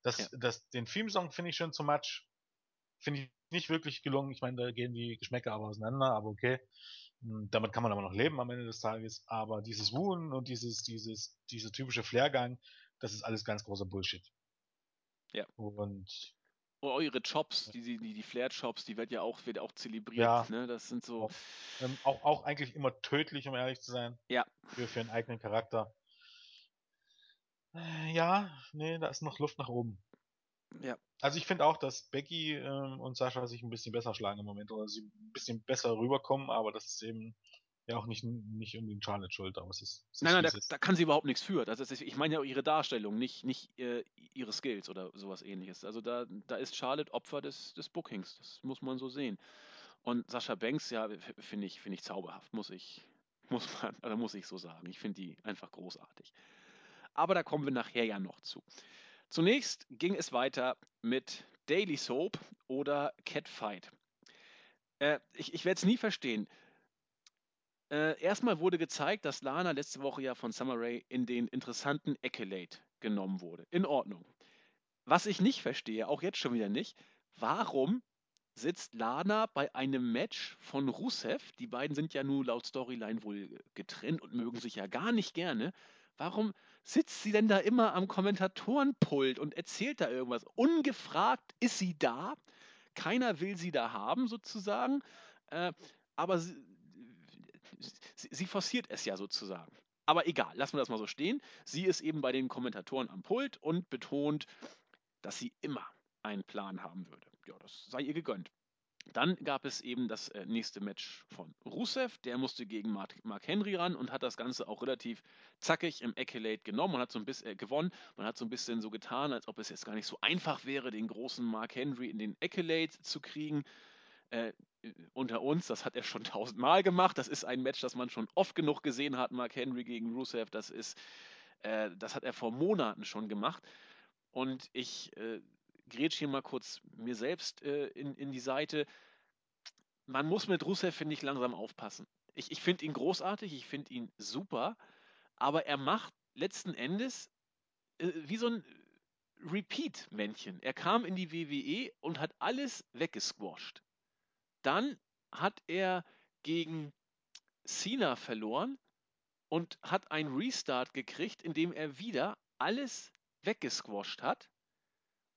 Das, ja. das, den Theme-Song finde ich schon too much. finde ich nicht wirklich gelungen. Ich meine, da gehen die Geschmäcker aber auseinander, aber okay. Hm, damit kann man aber noch leben am Ende des Tages. Aber dieses Woon und dieses, dieses, dieser typische Flairgang, das ist alles ganz großer Bullshit. Ja. Und eure Chops, die, die, die Flair-Chops, die wird ja auch, wird auch zelebriert. Ja. Ne? Das sind so. auch, ähm, auch, auch eigentlich immer tödlich, um ehrlich zu sein. Ja. Für, für einen eigenen Charakter. Äh, Ja, nee, da ist noch Luft nach oben. Ja. Also ich finde auch, dass Becky ähm, und Sascha sich ein bisschen besser schlagen im Moment oder sie ein bisschen besser rüberkommen, aber das ist eben ja auch nicht, nicht unbedingt Charlotte schuld, aber es ist, es Nein, nein, da, da kann sie überhaupt nichts für. Das ist, ich meine ja auch ihre Darstellung, nicht, nicht äh, ihre Skills oder sowas ähnliches. Also da, da ist Charlotte Opfer des, des Bookings. Das muss man so sehen. Und Sascha Banks, ja, finde ich, finde ich zauberhaft, muss ich, muss man, oder muss ich so sagen. Ich finde die einfach großartig. Aber da kommen wir nachher ja noch zu. Zunächst ging es weiter mit Daily Soap oder Catfight. Äh, ich ich werde es nie verstehen. Äh, erstmal wurde gezeigt, dass Lana letzte Woche ja von Summer Rae in den interessanten Accolade genommen wurde. In Ordnung. Was ich nicht verstehe, auch jetzt schon wieder nicht, warum sitzt Lana bei einem Match von Rusev, die beiden sind ja nun laut Storyline wohl getrennt und mögen sich ja gar nicht gerne, warum sitzt sie denn da immer am Kommentatorenpult und erzählt da irgendwas? Ungefragt ist sie da, keiner will sie da haben sozusagen, äh, aber sie, sie, forciert es ja sozusagen. Aber egal, lassen wir das mal so stehen. Sie ist eben bei den Kommentatoren am Pult und betont, dass sie immer einen Plan haben würde. Ja, das sei ihr gegönnt. Dann gab es eben das äh, nächste Match von Rusev. Der musste gegen Mark, Mark Henry ran und hat das Ganze auch relativ zackig im Accolade genommen und hat so ein bisschen äh, gewonnen. Man hat so ein bisschen so getan, als ob es jetzt gar nicht so einfach wäre, den großen Mark Henry in den Accolade zu kriegen. Äh, unter uns, das hat er schon tausendmal gemacht. Das ist ein Match, das man schon oft genug gesehen hat, Mark Henry gegen Rusev. Das ist, äh, das hat er vor Monaten schon gemacht. Und ich äh, grätsch hier mal kurz mir selbst äh, in, in die Seite. Man muss mit Rusev, finde ich, langsam aufpassen. Ich, ich finde ihn großartig, ich finde ihn super, aber er macht letzten Endes äh, wie so ein Repeat-Männchen. Er kam in die WWE und hat alles weggesquasht. Dann hat er gegen Cena verloren und hat einen Restart gekriegt, indem er wieder alles weggesquasht hat.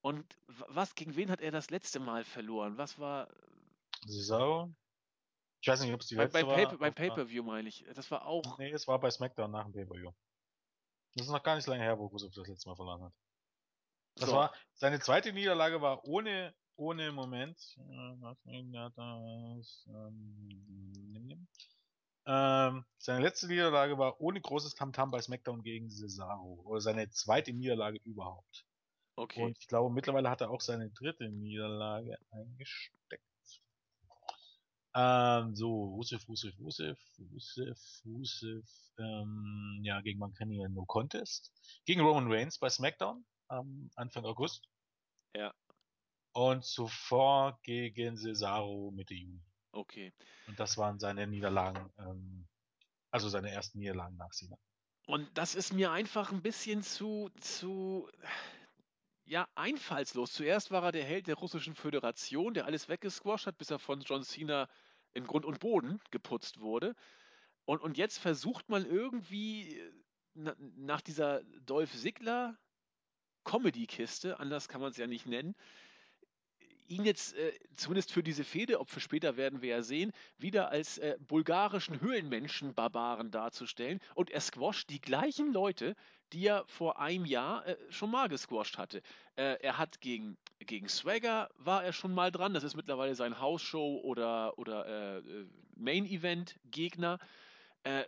Und was, gegen wen hat er das letzte Mal verloren? Was war Cesaro? Ich weiß nicht, ob es die bei, letzte beim Pay- war. beim Pay-Per-View, meine ich. Das war auch. Nee, es war bei SmackDown nach dem Pay-Per-View. Das ist noch gar nicht lange her, wo Rusev das letzte Mal verloren hat. Das So. war, seine zweite Niederlage war ohne, ohne Moment. äh, was das? Ähm, ähm, seine letzte Niederlage war ohne großes Tamtam bei SmackDown gegen Cesaro. Oder seine zweite Niederlage überhaupt. Okay. Und ich glaube, mittlerweile hat er auch seine dritte Niederlage eingesteckt. Ähm, so, Rusev, Rusev, Rusev, Rusev, Rusev, ähm, ja, gegen man kann ja No Contest. Gegen Roman Reigns bei SmackDown am Anfang August. Ja. Und zuvor gegen Cesaro Mitte Juni. Okay. Und das waren seine Niederlagen, ähm, also seine ersten Niederlagen nach Cena. Und das ist mir einfach ein bisschen zu, zu, ja, einfallslos. Zuerst war er der Held der russischen Föderation, der alles weggesquasht hat, bis er von John Cena in Grund und Boden geputzt wurde. Und, und jetzt versucht man irgendwie äh, na, nach dieser Dolph Ziggler Comedy-Kiste, anders kann man es ja nicht nennen, ihn jetzt äh, zumindest für diese Fehde, ob für später werden wir ja sehen, wieder als äh, bulgarischen Höhlenmenschen-Barbaren darzustellen. Und er squasht die gleichen Leute, die er vor einem Jahr äh, schon mal gesquasht hatte. Äh, er hat gegen, gegen Swagger war er schon mal dran. Das ist mittlerweile sein Hausshow- oder, oder äh, äh, Main-Event-Gegner.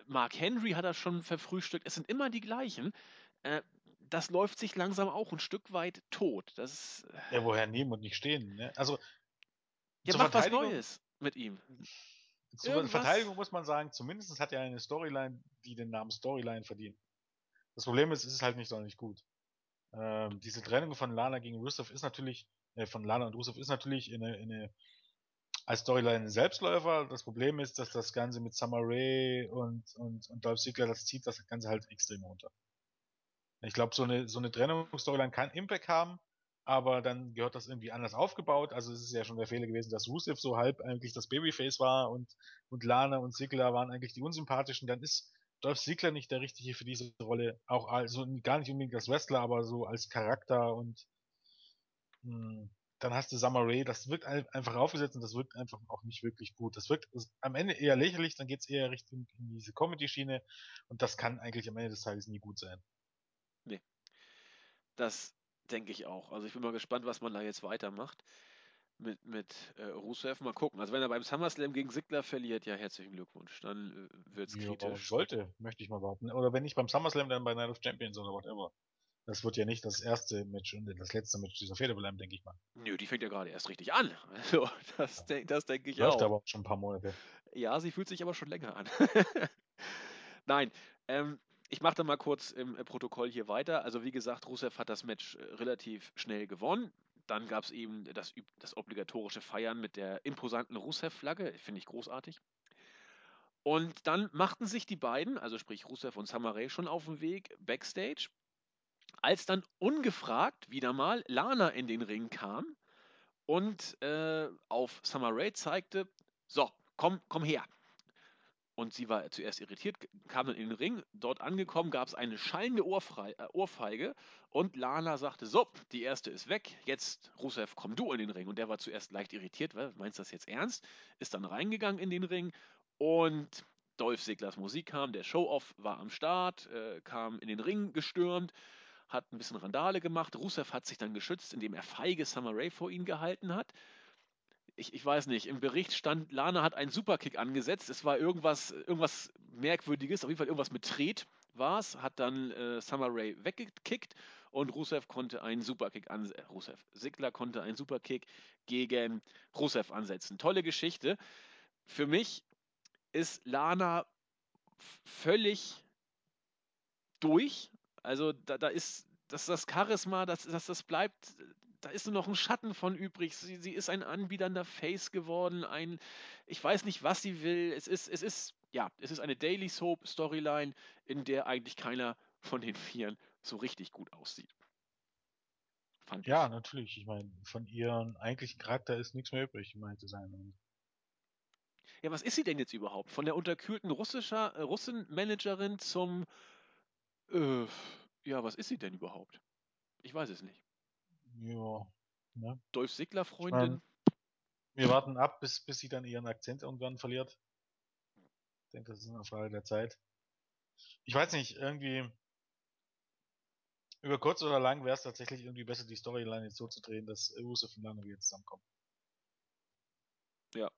Mark Henry hat er schon verfrühstückt. Es sind immer die gleichen. Das läuft sich langsam auch ein Stück weit tot. Das ist, äh, Ja, woher nehmen und nicht stehen, ne? Also, ja, zur mach was Neues mit ihm. Zur Irgendwas- Verteidigung muss man sagen, zumindest hat er eine Storyline, die den Namen Storyline verdient. Das Problem ist, es ist halt nicht sonderlich gut. Ähm, diese Trennung von Lana gegen Rusev ist natürlich, äh, von Lana und Rusev ist natürlich eine, eine als Storyline ein Selbstläufer. Das Problem ist, dass das Ganze mit Summer Rae und, und, und Dolph Ziggler, das zieht das Ganze halt extrem runter. Ich glaube, so eine, so eine Trennungsstoryline kann Impact haben, aber dann gehört das irgendwie anders aufgebaut. Also es ist ja schon der Fehler gewesen, dass Rusev so halb eigentlich das Babyface war und, und Lana und Ziggler waren eigentlich die unsympathischen. Dann ist Dolph Ziggler nicht der Richtige für diese Rolle. Auch also gar nicht unbedingt als Wrestler, aber so als Charakter und mh, hm, dann hast du Summer Rae, das wirkt einfach aufgesetzt und das wirkt einfach auch nicht wirklich gut. Das wirkt am Ende eher lächerlich, dann geht es eher Richtung in diese Comedy-Schiene und das kann eigentlich am Ende des Tages nie gut sein. Nee. Das denke ich auch. Also ich bin mal gespannt, was man da jetzt weitermacht mit, mit äh, Rusev. Mal gucken. Also wenn er beim SummerSlam gegen Sigler verliert, ja, herzlichen Glückwunsch. Dann äh, wird es ja, kritisch. Sollte, möchte ich mal warten. Oder wenn nicht beim SummerSlam, dann bei Night of Champions oder whatever. Das wird ja nicht das erste Match und das letzte Match dieser Fehde bleiben, denke ich mal. Nö, die fängt ja gerade erst richtig an. Also, das, de das denke ich Läuft auch. Läuft aber schon ein paar Monate. Ja, sie fühlt sich aber schon länger an. Nein, ähm, ich mache da mal kurz im äh, Protokoll hier weiter. Also wie gesagt, Rusev hat das Match äh, relativ schnell gewonnen. Dann gab es eben das, das, obligatorische Feiern mit der imposanten Rusev-Flagge. Finde ich großartig. Und dann machten sich die beiden, also sprich Rusev und Samaray, schon auf den Weg backstage. Als dann ungefragt wieder mal Lana in den Ring kam und äh, auf Samaray zeigte, so, komm, komm her, und sie war zuerst irritiert, kam dann in den Ring. Dort angekommen gab es eine schallende Ohrfrei äh, Ohrfeige und Lana sagte: So, die erste ist weg, jetzt Rusev, komm du in den Ring. Und der war zuerst leicht irritiert, weil, meinst du das jetzt ernst? Ist dann reingegangen in den Ring und Dolph Ziglers Musik kam, der Show-Off war am Start, äh, kam in den Ring gestürmt, hat ein bisschen Randale gemacht. Rusev hat sich dann geschützt, indem er feige Summer Rae vor ihn gehalten hat ich, ich weiß nicht, im Bericht stand, Lana hat einen Superkick angesetzt. Es war irgendwas, irgendwas Merkwürdiges, auf jeden Fall irgendwas mit Tret war es, hat dann äh, Summer Rae weggekickt und Rusev konnte einen Superkick ansetzen. Rusev, Sigler konnte einen Superkick gegen Rusev ansetzen. Tolle Geschichte. Für mich ist Lana völlig durch. Also da, da ist das, das Charisma, das, das, das bleibt da ist nur noch ein Schatten von übrig. Sie, sie ist ein anbiedernder Face geworden, ein, ich weiß nicht, was sie will. Es ist, es ist, ja, es ist eine Daily Soap Storyline, in der eigentlich keiner von den Vieren so richtig gut aussieht. Fand ja, ich. natürlich. Ich meine, von ihrem eigentlichen Charakter ist nichts mehr übrig, um zu sein. Ja, was ist sie denn jetzt überhaupt? Von der unterkühlten russischer äh, Russenmanagerin zum äh, ja, was ist sie denn überhaupt? Ich weiß es nicht. Ja. Ne? Dolph Sigler Freundin. wir warten ab, bis, bis sie dann ihren Akzent irgendwann verliert. Ich denke, das ist eine Frage der Zeit. Ich weiß nicht, irgendwie über kurz oder lang wäre es tatsächlich irgendwie besser, die Storyline jetzt so zu drehen, dass Rusev und Lana wieder zusammenkommen. Ja.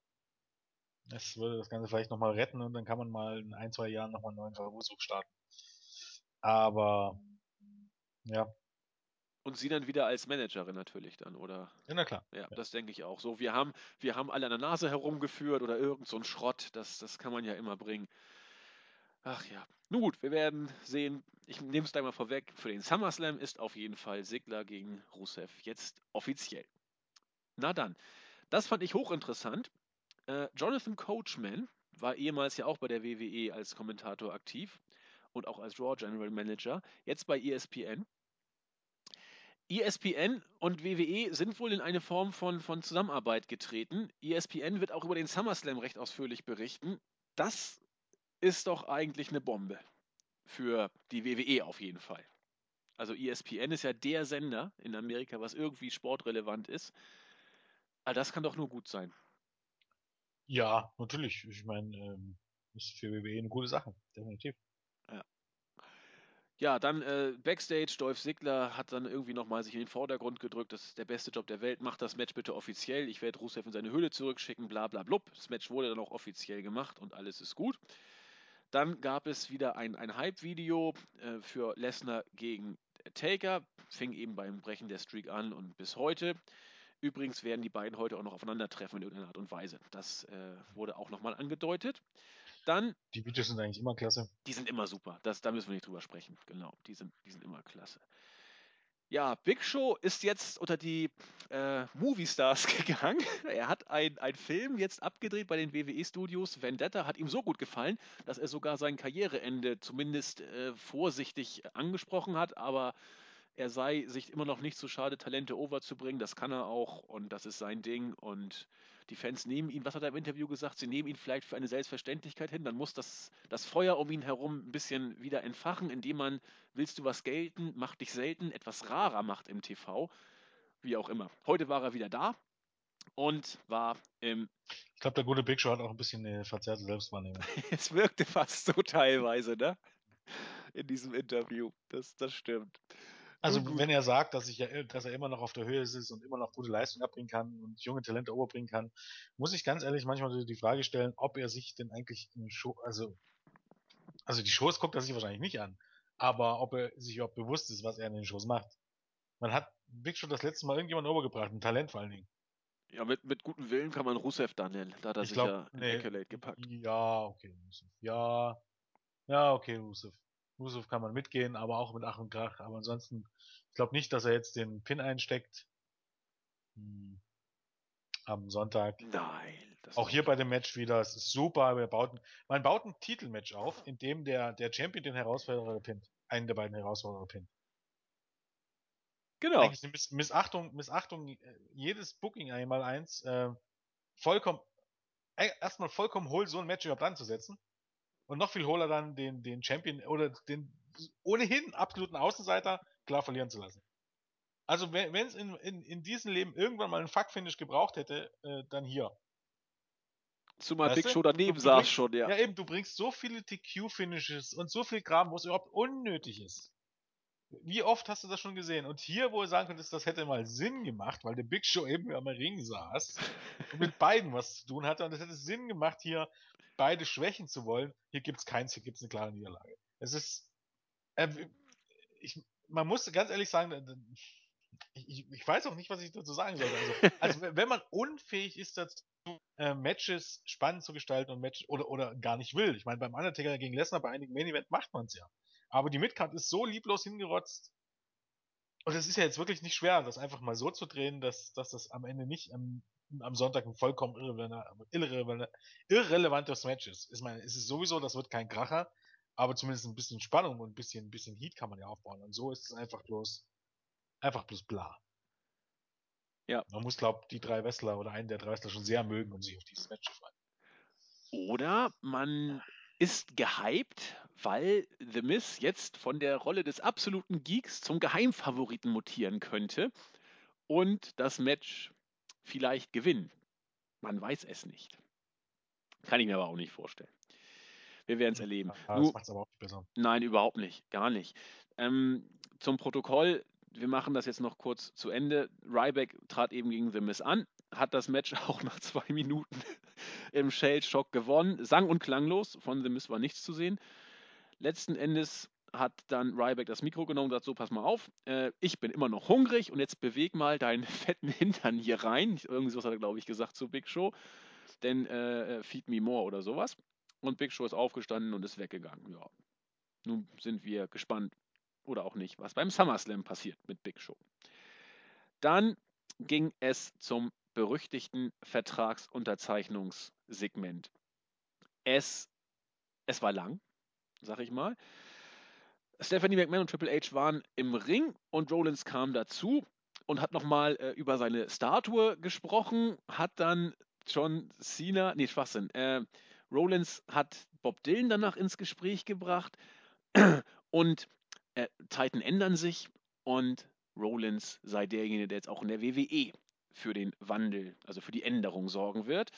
Das würde das Ganze vielleicht nochmal retten und dann kann man mal in ein, zwei Jahren nochmal einen neuen Versuch starten. Aber ja, und sie dann wieder als Managerin natürlich dann, oder? Ja, na klar. Ja, ja. das denke ich auch. So, wir haben, wir haben alle an der Nase herumgeführt oder irgend so ein Schrott, das, das kann man ja immer bringen. Ach ja. Nun gut, wir werden sehen. Ich nehme es da mal vorweg. Für den SummerSlam ist auf jeden Fall Sigler gegen Rusev jetzt offiziell. Na dann, das fand ich hochinteressant. Äh, Jonathan Coachman war ehemals ja auch bei der WWE als Kommentator aktiv und auch als Raw General Manager, jetzt bei ESPN. ESPN und WWE sind wohl in eine Form von, von Zusammenarbeit getreten. ESPN wird auch über den SummerSlam recht ausführlich berichten. Das ist doch eigentlich eine Bombe für die WWE auf jeden Fall. Also ESPN ist ja der Sender in Amerika, was irgendwie sportrelevant ist. Aber das kann doch nur gut sein. Ja, natürlich. Ich meine, ähm, ist für WWE eine gute Sache, definitiv. Ja, dann äh, Backstage, Dolph Ziggler hat dann irgendwie nochmal sich in den Vordergrund gedrückt, das ist der beste Job der Welt, macht das Match bitte offiziell, ich werde Rusev in seine Höhle zurückschicken, bla bla blub. Das Match wurde dann auch offiziell gemacht und alles ist gut. Dann gab es wieder ein, ein Hype-Video äh, für Lesnar gegen Taker, fing eben beim Brechen der Streak an und bis heute. Übrigens werden die beiden heute auch noch aufeinandertreffen in irgendeiner Art und Weise. Das äh, wurde auch nochmal angedeutet. Dann. Die Videos sind eigentlich immer klasse. Die sind immer super. Das, da müssen wir nicht drüber sprechen. Genau, die sind, die sind immer klasse. Ja, Big Show ist jetzt unter die äh, Movie Stars gegangen. Er hat einen Film jetzt abgedreht bei den WWE-Studios. Vendetta hat ihm so gut gefallen, dass er sogar sein Karriereende zumindest äh, vorsichtig angesprochen hat. Aber er sei sich immer noch nicht so schade, Talente overzubringen. Das kann er auch und das ist sein Ding. Und die Fans nehmen ihn, was hat er im Interview gesagt? Sie nehmen ihn vielleicht für eine Selbstverständlichkeit hin. Dann muss das, das Feuer um ihn herum ein bisschen wieder entfachen, indem man, willst du was gelten, macht dich selten, etwas rarer macht im TV. Wie auch immer. Heute war er wieder da und war im. Ich glaube, der gute Big Show hat auch ein bisschen eine verzerrte Selbstwahrnehmung. es wirkte fast so teilweise, ne? In diesem Interview. Das, das stimmt. Also wenn er sagt, dass, ich ja, dass er immer noch auf der Höhe ist und immer noch gute Leistung abbringen kann und junge Talente overbringen kann, muss ich ganz ehrlich manchmal die Frage stellen, ob er sich denn eigentlich in Show, also, also die Shows guckt er sich wahrscheinlich nicht an, aber ob er sich überhaupt bewusst ist, was er in den Shows macht. Man hat Big Show das letzte Mal irgendjemand overgebracht, ein Talent vor allen Dingen. Ja, mit, mit gutem Willen kann man Rusev da nennen. Da hat er Ich sich glaub, ja nee. Accolade gepackt. Ja, okay, Rusev. Ja, ja, okay, Rusev. Rusev kann man mitgehen, aber auch mit Ach und Krach. Aber ansonsten, ich glaube nicht, dass er jetzt den Pin einsteckt. Hm. Am Sonntag. Nein. Auch hier bei dem Match wieder, es ist super, wir bauten, man baut ein Titelmatch auf, in dem der, der Champion den Herausforderer pinnt. Einen der beiden Herausforderer pinnt. Genau. Eigentlich eine Miss Missachtung, Missachtung, äh, jedes Booking einmal eins, äh, vollkommen, äh, erstmal vollkommen hohl, so ein Match überhaupt anzusetzen. Und noch viel hohler dann den, den Champion oder den ohnehin absoluten Außenseiter klar verlieren zu lassen. Also wenn es in, in, in diesem Leben irgendwann mal ein Fuck-Finish gebraucht hätte, äh, dann hier. Zumal Weißt Big? Show daneben Du- du saß schon, ja. Ja eben, du bringst so viele TQ-Finishes und so viel Kram, wo es überhaupt unnötig ist. Wie oft hast du das schon gesehen? Und hier, wo du sagen könntest, das hätte mal Sinn gemacht, weil der Big Show eben am Ring saß und mit beiden was zu tun hatte und es hätte Sinn gemacht, hier beide schwächen zu wollen. Hier gibt's keins, hier gibt's eine klare Niederlage. Es ist, äh, ich, man muss ganz ehrlich sagen, äh, ich, ich, ich weiß auch nicht, was ich dazu sagen soll. Also, also wenn man unfähig ist dazu, äh, Matches spannend zu gestalten und Match oder, oder gar nicht will. Ich meine, beim Undertaker gegen Lesnar bei einigen Main Event macht man es ja. Aber die Midcard ist so lieblos hingerotzt. Und es ist ja jetzt wirklich nicht schwer, das einfach mal so zu drehen, dass, dass das am Ende nicht am, am Sonntag ein vollkommen irrelevant, irrelevant, irrelevantes Match ist. Ich meine, es ist sowieso, das wird kein Kracher, aber zumindest ein bisschen Spannung und ein bisschen, ein bisschen Heat kann man ja aufbauen. Und so ist es einfach bloß, einfach bloß bla. Ja. Man muss, glaub, die drei Wrestler oder einen der drei Wrestler schon sehr mögen, um sich auf dieses Match zu freuen. Oder man ist gehypt, weil The Miz jetzt von der Rolle des absoluten Geeks zum Geheimfavoriten mutieren könnte und das Match vielleicht gewinnen. Man weiß es nicht. Kann ich mir aber auch nicht vorstellen. Wir werden es erleben. Ja, das macht's aber auch nicht besser. Nein, überhaupt nicht. Gar nicht. Ähm, zum Protokoll, wir machen das jetzt noch kurz zu Ende. Ryback trat eben gegen The Miz an, hat das Match auch nach zwei Minuten im Shell-Shock gewonnen. Sang und klanglos, von The Miz war nichts zu sehen. Letzten Endes hat dann Ryback das Mikro genommen und gesagt, so pass mal auf, äh, ich bin immer noch hungrig und jetzt beweg mal deinen fetten Hintern hier rein. Irgendwie sowas hat er, glaube ich, gesagt zu Big Show. Denn äh, feed me more oder sowas. Und Big Show ist aufgestanden und ist weggegangen. Ja. Nun sind wir gespannt oder auch nicht, was beim SummerSlam passiert mit Big Show. Dann ging es zum berüchtigten Vertragsunterzeichnungssegment. Es, es war lang, sag ich mal. Stephanie McMahon und Triple H waren im Ring und Rollins kam dazu und hat nochmal äh, über seine Statue gesprochen, hat dann John Cena, nee, Schwachsinn, äh, Rollins hat Bob Dylan danach ins Gespräch gebracht und äh, Zeiten ändern sich und Rollins sei derjenige, der jetzt auch in der WWE für den Wandel, also für die Änderung sorgen wird.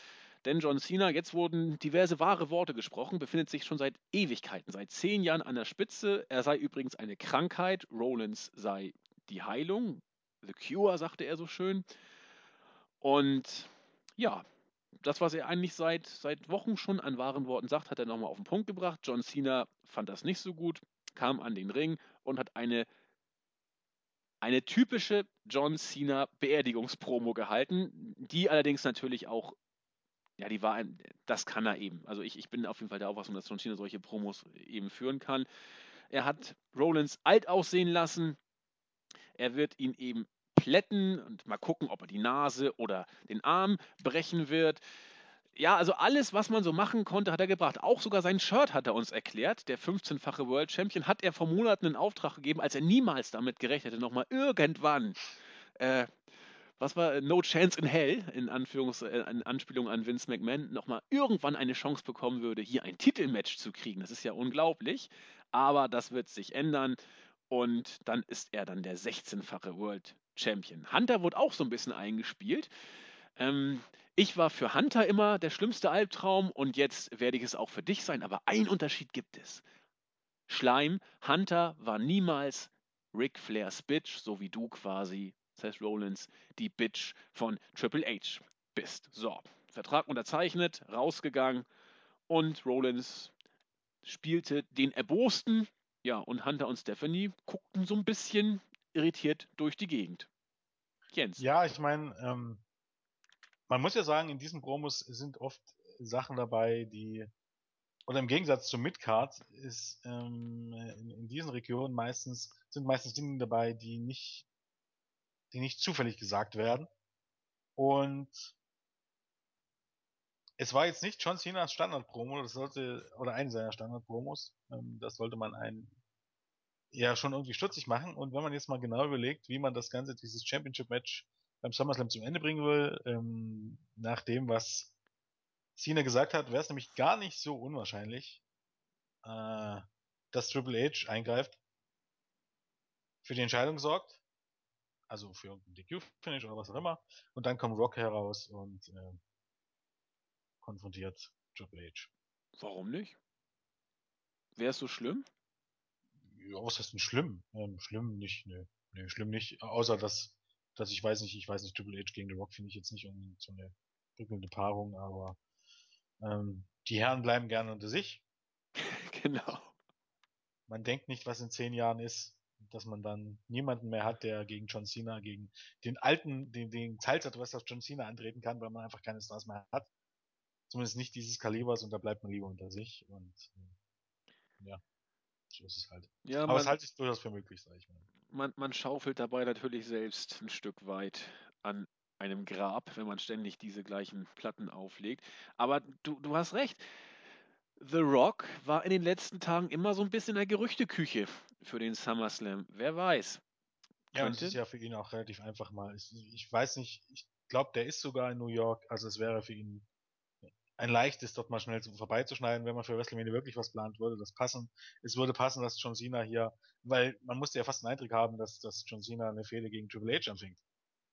Denn John Cena, jetzt wurden diverse wahre Worte gesprochen, befindet sich schon seit Ewigkeiten, seit zehn Jahren an der Spitze. Er sei übrigens eine Krankheit, Rollins sei die Heilung, The Cure, sagte er so schön. Und ja, das, was er eigentlich seit, seit Wochen schon an wahren Worten sagt, hat er nochmal auf den Punkt gebracht. John Cena fand das nicht so gut, kam an den Ring und hat eine, eine typische John Cena Beerdigungspromo gehalten, die allerdings natürlich auch, ja, die war, das kann er eben. Also ich, ich bin auf jeden Fall der Auffassung, dass John Cena solche Promos eben führen kann. Er hat Rollins alt aussehen lassen. Er wird ihn eben plätten und mal gucken, ob er die Nase oder den Arm brechen wird. ja, also alles, was man so machen konnte, hat er gebracht. Auch sogar sein Shirt hat er uns erklärt. Der 15-fache World Champion hat er vor Monaten in Auftrag gegeben, als er niemals damit gerechnet hätte, nochmal irgendwann, äh, was war, No Chance in Hell, in, Anführungs äh, in Anspielung an Vince McMahon, nochmal irgendwann eine Chance bekommen würde, hier ein Titelmatch zu kriegen. Das ist ja unglaublich. Aber das wird sich ändern. Und dann ist er dann der 16-fache World Champion. Hunter wurde auch so ein bisschen eingespielt. Ähm, ich war für Hunter immer der schlimmste Albtraum und jetzt werde ich es auch für dich sein, aber ein Unterschied gibt es. Schleim, Hunter war niemals Ric Flairs Bitch, so wie du quasi, Seth Rollins, die Bitch von Triple H bist. So, Vertrag unterzeichnet, rausgegangen und Rollins spielte den Erbosten, ja, und Hunter und Stephanie guckten so ein bisschen irritiert durch die Gegend. Jens. Ja, ich meine, ähm, man muss ja sagen, in diesen Promos sind oft Sachen dabei, die oder im Gegensatz zum Midcard ist ähm, in, in, diesen Regionen meistens sind meistens Dinge dabei, die nicht die nicht zufällig gesagt werden. Und es war jetzt nicht John Cena's Standard-Promo, das sollte oder eine seiner Standard-Promos. Ähm, das sollte man einen ja schon irgendwie stutzig machen. Und wenn man jetzt mal genau überlegt, wie man das Ganze, dieses Championship-Match beim SummerSlam zum Ende bringen will, ähm, nach dem, was Cena gesagt hat, wäre es nämlich gar nicht so unwahrscheinlich, äh, dass Triple H eingreift, für die Entscheidung sorgt, also für irgendein DQ-Finish oder was auch immer, und dann kommt Rock heraus und äh, konfrontiert Triple H. Warum nicht? Wäre es so schlimm? Ja, was heißt denn schlimm? Ähm, schlimm nicht, ne. Nee, schlimm nicht. Außer dass dass ich weiß nicht, ich weiß nicht, Triple H gegen The Rock finde ich jetzt nicht unbedingt so eine prickelnde Paarung, aber ähm, die Herren bleiben gerne unter sich. genau. Man denkt nicht, was in zehn Jahren ist, dass man dann niemanden mehr hat, der gegen John Cena, gegen den alten, den, den auf John Cena antreten kann, weil man einfach keine Stars mehr hat. Zumindest nicht dieses Kalibers und da bleibt man lieber unter sich und äh, ja, so ist es halt. Ja, Aber es halte ich durchaus für möglich, sag ich mal man, man schaufelt dabei natürlich selbst ein Stück weit an einem Grab, wenn man ständig diese gleichen Platten auflegt. Aber du, du hast recht. The Rock war in den letzten Tagen immer so ein bisschen in der Gerüchteküche für den SummerSlam. Wer weiß. Ja, und es ist ja für ihn auch relativ einfach mal. Ich, ich weiß nicht, ich glaube, der ist sogar in New York, also es wäre für ihn ein leichtes, dort mal schnell vorbeizuschneiden, wenn man für WrestleMania wirklich was plant, würde das passen. Es würde passen, dass John Cena hier, weil man musste ja fast einen Eindruck haben, dass, dass John Cena eine Fehde gegen Triple H anfängt.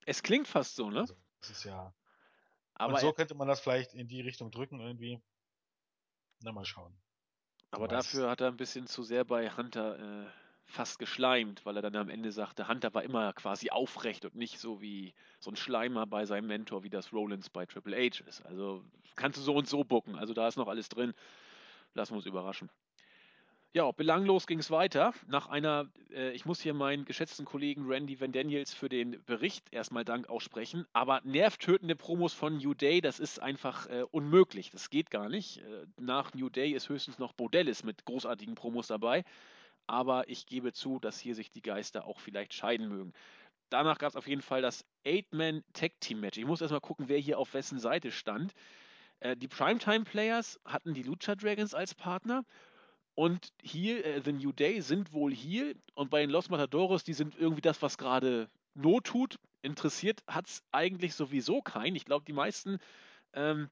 Es klingt fast so, ne? Also, das ist ja. Aber und so könnte man das vielleicht in die Richtung drücken irgendwie. Na, mal schauen. Aber dafür hat er ein bisschen zu sehr bei Hunter äh, fast geschleimt, weil er dann am Ende sagte, Hunter war immer quasi aufrecht und nicht so wie so ein Schleimer bei seinem Mentor, wie das Rollins bei Triple H ist. Also kannst du so und so bucken. Also da ist noch alles drin. Lassen wir uns überraschen. Ja, belanglos ging es weiter. Nach einer, äh, ich muss hier meinen geschätzten Kollegen Randy Van Daniels für den Bericht erstmal Dank aussprechen, aber nervtötende Promos von New Day, das ist einfach äh, unmöglich. Das geht gar nicht. Äh, nach New Day ist höchstens noch Bodellis mit großartigen Promos dabei aber ich gebe zu, dass hier sich die Geister auch vielleicht scheiden mögen. Danach gab es auf jeden Fall das Eight-Man Tag Team Match. Ich muss erstmal gucken, wer hier auf wessen Seite stand. Äh, die Primetime Players hatten die Lucha Dragons als Partner und hier, äh, The New Day sind wohl hier und bei den Los Matadores, die sind irgendwie das, was gerade Not tut. Interessiert hat es eigentlich sowieso keinen. Ich glaube, die meisten ähm,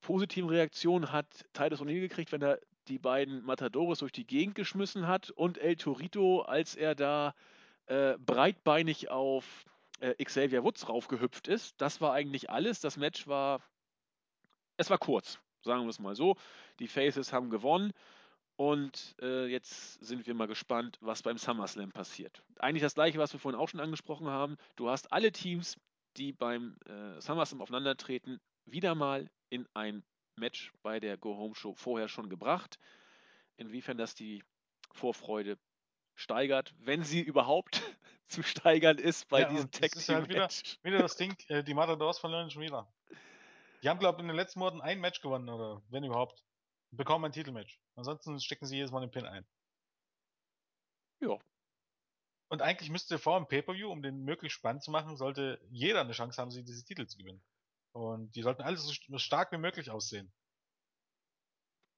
positiven Reaktionen hat Titus O'Neill gekriegt, wenn er die beiden Matadores durch die Gegend geschmissen hat und El Torito, als er da äh, breitbeinig auf äh, Xavier Woods raufgehüpft ist. Das war eigentlich alles. Das Match war, es war kurz, sagen wir es mal so. Die Faces haben gewonnen. Und äh, jetzt sind wir mal gespannt, was beim SummerSlam passiert. Eigentlich das gleiche, was wir vorhin auch schon angesprochen haben. Du hast alle Teams, die beim äh, SummerSlam aufeinandertreten, wieder mal in ein Match bei der Go Home Show vorher schon gebracht. Inwiefern das die Vorfreude steigert, wenn sie überhaupt zu steigern ist bei ja, diesem Tag Team. Halt wieder, wieder, das Ding, äh, die Matadors verlieren schon wieder. Die haben, glaube ich, in den letzten Monaten ein Match gewonnen, oder wenn überhaupt. Bekommen ein Titelmatch. Ansonsten stecken sie jedes Mal den Pin ein. Ja. Und eigentlich müsste vor dem Pay-Per-View, um den möglichst spannend zu machen, sollte jeder eine Chance haben, sie dieses Titel zu gewinnen. Und die sollten alles so stark wie möglich aussehen.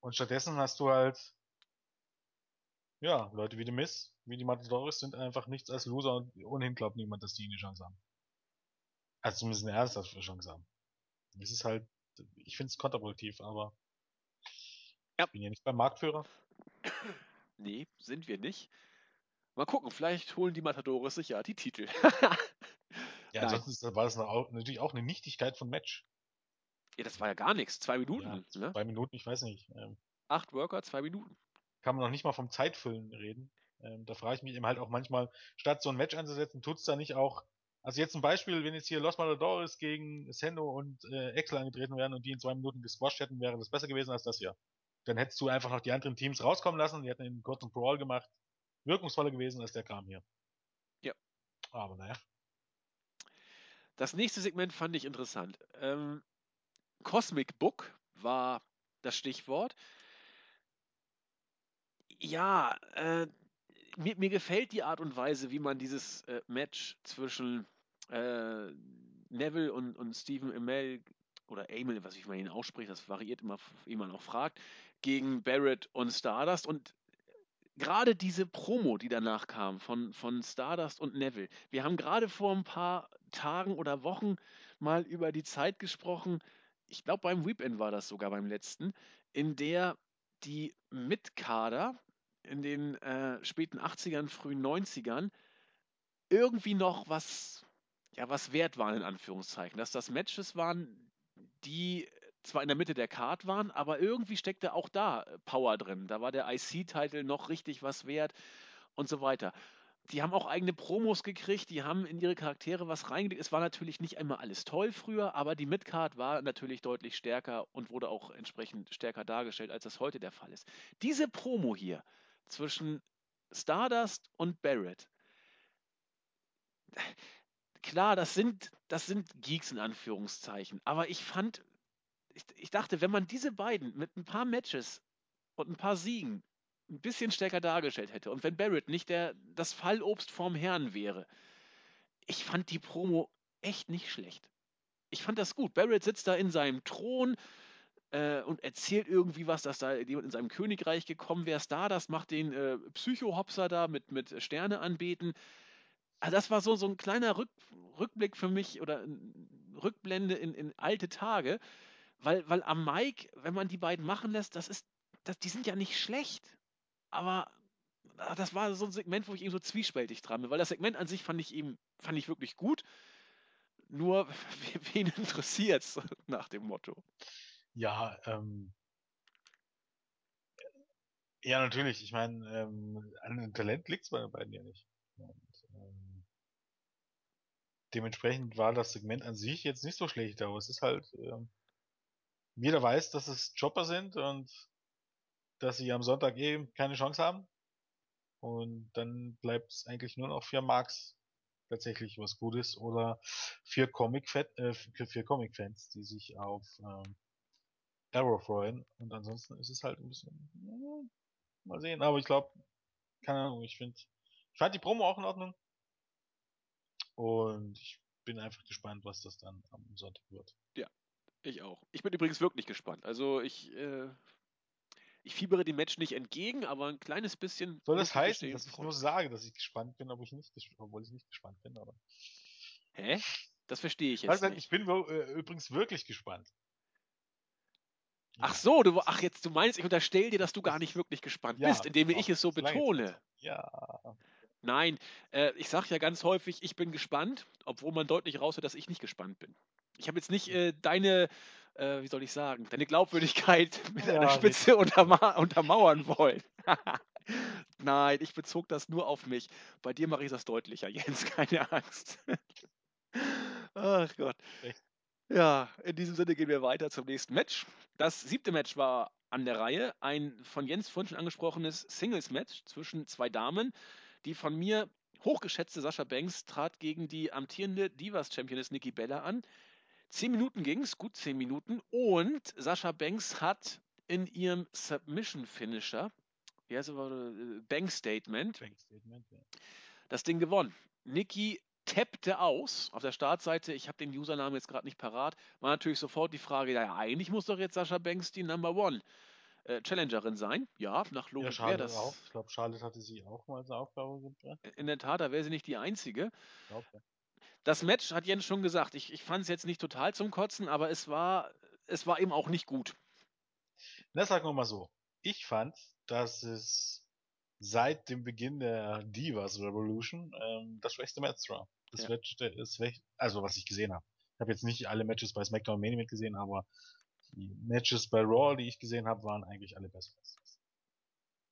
Und stattdessen hast du halt, ja, Leute wie die Miss, wie die Matadores sind einfach nichts als Loser und ohnehin glaubt niemand, dass die eine Chance haben. Also zumindest eine ernsthafte Chance haben. Das ist halt, ich finde es kontraproduktiv, aber Ja. ich bin ja nicht beim Marktführer. Nee, sind wir nicht. Mal gucken, vielleicht holen die Matadores sich ja die Titel. Ja, ansonsten war das natürlich auch eine Nichtigkeit von Match. ja, das war ja gar nichts. Zwei Minuten. Ja, ne? zwei Minuten, ich weiß nicht. Ähm, Acht Worker, zwei Minuten. kann man noch nicht mal vom Zeitfüllen reden. Ähm, da frage ich mich eben halt auch manchmal, statt so ein Match anzusetzen, tut's da nicht auch. Also jetzt zum Beispiel, wenn jetzt hier Los Matadores gegen Sendo und äh, Excel angetreten wären und die in zwei Minuten gesquashed hätten, wäre das besser gewesen als das hier. Dann hättest du einfach noch die anderen Teams rauskommen lassen, die hätten einen kurzen Brawl gemacht. Wirkungsvoller gewesen als der Kram hier. Ja. Aber naja. Das nächste Segment fand ich interessant. Ähm, Cosmic Book war das Stichwort. Ja, äh, mir, mir gefällt die Art und Weise, wie man dieses äh, Match zwischen äh, Neville und, und Stephen Amell oder Amel, was ich mal ihn ausspricht, das variiert immer, wie man auch fragt, gegen Barrett und Stardust. Und gerade diese Promo, die danach kam von, von Stardust und Neville. Wir haben gerade vor ein paar Tagen oder Wochen mal über die Zeit gesprochen, ich glaube beim Weekend war das sogar beim letzten, in der die Mitkader in den äh, späten 80ern, frühen 90ern irgendwie noch was, ja, was wert waren, in Anführungszeichen. Dass das Matches waren, die zwar in der Mitte der Card waren, aber irgendwie steckte auch da äh, Power drin. Da war der IC-Titel noch richtig was wert und so weiter. Die haben auch eigene Promos gekriegt, die haben in ihre Charaktere was reingelegt. Es war natürlich nicht einmal alles toll früher, aber die Midcard war natürlich deutlich stärker und wurde auch entsprechend stärker dargestellt, als das heute der Fall ist. Diese Promo hier zwischen Stardust und Barrett, klar, das sind, das sind Geeks in Anführungszeichen, aber ich fand, ich, ich dachte, wenn man diese beiden mit ein paar Matches und ein paar Siegen ein bisschen stärker dargestellt hätte und wenn Barrett nicht der, das Fallobst vorm Herrn wäre, ich fand die Promo echt nicht schlecht. Ich fand das gut. Barrett sitzt da in seinem Thron äh, und erzählt irgendwie was, dass da jemand in seinem Königreich gekommen wäre. Stardust macht den äh, Psycho-Hopser da mit, mit Sterne anbeten. Also das war so, so ein kleiner Rück, Rückblick für mich oder ein Rückblende in, in alte Tage, weil, weil am Mike, wenn man die beiden machen lässt, das ist, das, die sind ja nicht schlecht, aber ah, das war so ein Segment, wo ich eben so zwiespältig dran bin, weil das Segment an sich fand ich eben, fand ich wirklich gut, nur wen interessiert's nach dem Motto. Ja, ähm. Ja, natürlich. Ich meine, ähm, an Talent liegt's bei den beiden ja nicht. Und, ähm, dementsprechend war das Segment an sich jetzt nicht so schlecht, aber es ist halt, ähm, jeder weiß, dass es Chopper sind und dass sie am Sonntag eh keine Chance haben. Und dann bleibt es eigentlich nur noch für Marks tatsächlich was Gutes oder für Comic äh, Comic die sich auf ähm, Arrow freuen. Und ansonsten ist es halt ein bisschen ja, mal sehen. Aber ich glaube, keine Ahnung. Ich finde, ich fand die Promo auch in Ordnung und ich bin einfach gespannt, was das dann am Sonntag wird. Ich auch. Ich bin übrigens wirklich gespannt. Also ich, äh, ich fiebere dem Match nicht entgegen, aber ein kleines bisschen. Soll das ich heißen, dass ich nur sage, dass ich gespannt bin, obwohl ich nicht, obwohl ich nicht gespannt bin, aber. Hä? Das verstehe ich jetzt? Ich nicht. bin wo- äh, übrigens wirklich gespannt. Ach so, du, ach jetzt, du meinst, ich unterstelle dir, dass du gar nicht wirklich gespannt ja, bist, indem ich es so betone. Ja. Nein, äh, ich sage ja ganz häufig, ich bin gespannt, obwohl man deutlich raushört, dass ich nicht gespannt bin. Ich habe jetzt nicht äh, deine, äh, wie soll ich sagen, deine Glaubwürdigkeit mit Ja, einer Spitze unterma untermauern wollen. Nein, ich bezog das nur auf mich. Bei dir mache ich das deutlicher, Jens, keine Angst. Ach Gott. Ja, in diesem Sinne gehen wir weiter zum nächsten Match. Das siebte Match war an der Reihe. Ein von Jens vorhin schon angesprochenes Singles-Match zwischen zwei Damen. Die von mir hochgeschätzte Sascha Banks trat gegen die amtierende Divas-Championess Nikki Bella an. Zehn Minuten ging es, gut zehn Minuten. Und Sascha Banks hat in ihrem Submission-Finisher, wie heißt es, äh, Bank Statement, Bank Statement, ja. das Ding gewonnen. Nikki tappte aus. Auf der Startseite, ich habe den Usernamen jetzt gerade nicht parat, war natürlich sofort die Frage, ja, eigentlich muss doch jetzt Sascha Banks die Number One äh, Challengerin sein. Ja, nach Logik Ja, wäre das. auch. Ich glaube, Charlotte hatte sie auch mal als Aufgabe gebracht. In der Tat, da wäre sie nicht die Einzige. Ich glaube, ja. Das Match hat Jens schon gesagt. Ich, ich fand es jetzt nicht total zum Kotzen, aber es war, es war eben auch nicht gut. Na, sagen wir mal so. Ich fand, dass es seit dem Beginn der Divas Revolution ähm, das schwächste Match war. Das Ja. Match, das also was ich gesehen habe. Ich habe jetzt nicht alle Matches bei SmackDown und Mania mitgesehen, aber die Matches bei Raw, die ich gesehen habe, waren eigentlich alle besser als das.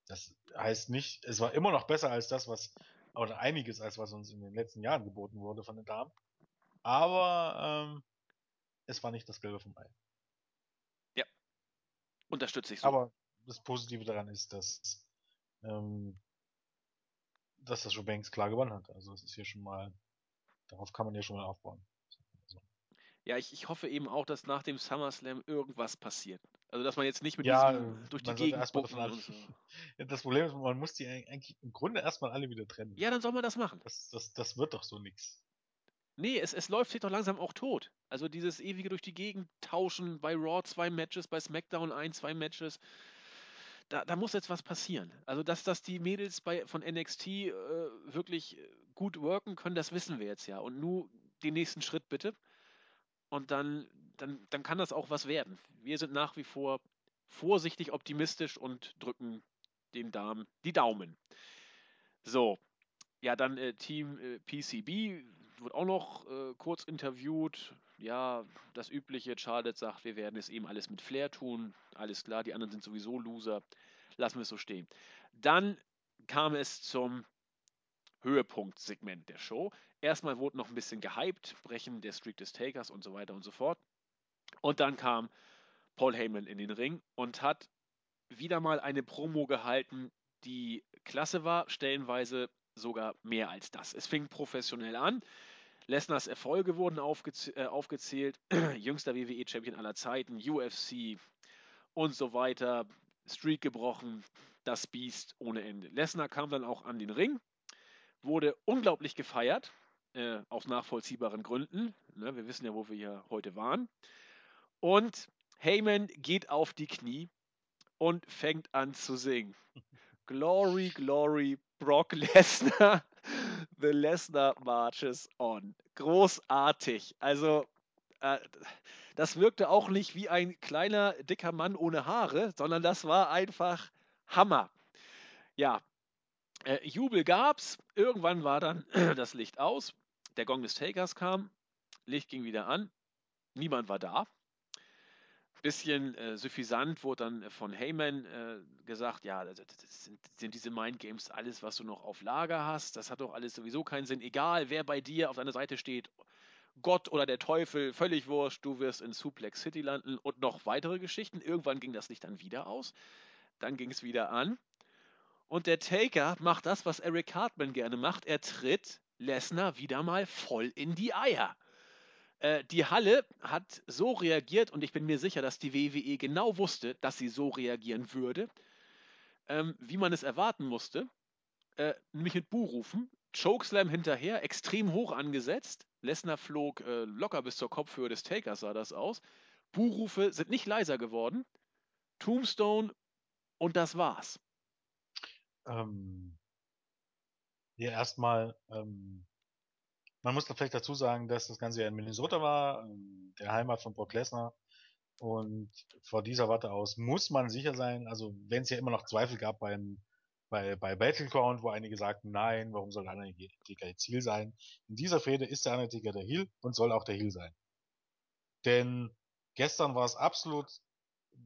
Das heißt nicht, es war immer noch besser als das, was, oder einiges als was uns in den letzten Jahren geboten wurde von den Damen. Aber ähm, es war nicht das Gelbe vom Ei. Unterstütze ich so. Aber das Positive daran ist, dass, ähm, dass das Joe Banks klar gewonnen hat. Also es ist hier schon mal, darauf kann man ja schon mal aufbauen. Ja, ich, ich hoffe eben auch, dass nach dem SummerSlam irgendwas passiert. Also, dass man jetzt nicht mit Ja, diesem durch die Gegend bucken davon so. Ja, Das Problem ist, man muss die eigentlich im Grunde erstmal alle wieder trennen. Ja, dann soll man das machen. Das, das, das wird doch so nix. Nee, es, es läuft sich doch langsam auch tot. Also dieses ewige durch die Gegend tauschen, bei Raw zwei Matches, bei SmackDown ein, zwei Matches. Da, da muss jetzt was passieren. Also, dass, dass die Mädels bei, von NXT äh, wirklich gut worken können, das wissen wir jetzt ja. Und nur den nächsten Schritt bitte. Und dann, dann, dann kann das auch was werden. Wir sind nach wie vor vorsichtig optimistisch und drücken den Damen die Daumen. So, ja, dann äh, Team äh, PCB wird auch noch äh, kurz interviewt. Ja, das übliche, Charlotte sagt, wir werden es eben alles mit Flair tun. Alles klar, die anderen sind sowieso Loser. Lassen wir es so stehen. Dann kam es zum Höhepunkt-Segment der Show. Erstmal wurde noch ein bisschen gehypt, Brechen der Streak des Takers und so weiter und so fort. Und dann kam Paul Heyman in den Ring und hat wieder mal eine Promo gehalten, die klasse war, stellenweise sogar mehr als das. Es fing professionell an. Lesners Erfolge wurden aufgez äh, aufgezählt. Jüngster WWE-Champion aller Zeiten, UFC und so weiter. Streak gebrochen, das Biest ohne Ende. Lesnar kam dann auch an den Ring, wurde unglaublich gefeiert, äh, aus nachvollziehbaren Gründen. Ne, wir wissen ja, wo wir hier heute waren. Und Heyman geht auf die Knie und fängt an zu singen. Glory, glory, Brock Lesnar. The Lesnar marches on. Großartig. Also, äh, das wirkte auch nicht wie ein kleiner, dicker Mann ohne Haare, sondern das war einfach Hammer. Ja, äh, Jubel gab's. Irgendwann war dann das Licht aus. Der Gong des Takers kam. Licht ging wieder an. Niemand war da. Bisschen äh, suffisant wurde dann von Heyman äh, gesagt, ja, das sind, sind diese Mind Games alles, was du noch auf Lager hast. Das hat doch alles sowieso keinen Sinn. Egal, wer bei dir auf deiner Seite steht, Gott oder der Teufel, völlig wurscht, du wirst in Suplex City landen und noch weitere Geschichten. Irgendwann ging das Licht dann wieder aus. Dann ging es wieder an. Und der Taker macht das, was Eric Hartman gerne macht. Er tritt Lesnar wieder mal voll in die Eier. Äh, die Halle hat so reagiert und ich bin mir sicher, dass die WWE genau wusste, dass sie so reagieren würde, ähm, wie man es erwarten musste. Äh, nämlich mit Buhrufen. Chokeslam hinterher, extrem hoch angesetzt. Lesnar flog äh, locker bis zur Kopfhöhe des Takers, sah das aus. Buhrufe sind nicht leiser geworden. Tombstone und das war's. Ähm, ja, erstmal, ähm, man muss da vielleicht dazu sagen, dass das Ganze ja in Minnesota war, ähm, der Heimat von Brock Lesnar. Und vor dieser Warte aus muss man sicher sein, also wenn es ja immer noch Zweifel gab beim, bei, bei Battleground, wo einige sagten, nein, warum soll der Undertaker jetzt Ziel sein? In dieser Fehde ist der Undertaker der Heel und soll auch der Heel sein. Denn gestern war es absolut,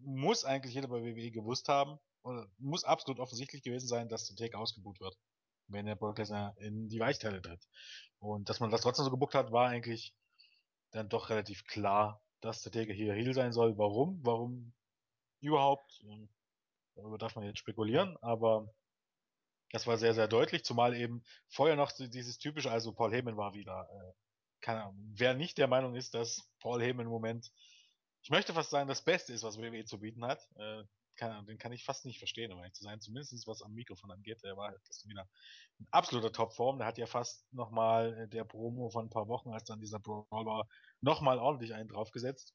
muss eigentlich jeder bei WWE gewusst haben, oder muss absolut offensichtlich gewesen sein, dass der Take ausgebucht wird, wenn der Brock Lesnar in die Weichteile tritt. Und dass man das trotzdem so gebuckt hat, war eigentlich dann doch relativ klar, dass der Taker hier Heel sein soll. Warum? Warum überhaupt? Darüber darf man jetzt spekulieren, aber das war sehr, sehr deutlich, zumal eben vorher noch dieses typische, also Paul Heyman war wieder, äh, keine Ahnung, wer nicht der Meinung ist, dass Paul Heyman im Moment, ich möchte fast sagen, das Beste ist, was WWE zu bieten hat, äh, kann, den kann ich fast nicht verstehen, um ehrlich zu sein. Zumindest was am Mikrofon angeht. Der war das wieder in absoluter Topform. Der hat ja fast nochmal äh, der Promo von ein paar Wochen, als dann dieser Brawl war, nochmal ordentlich einen draufgesetzt.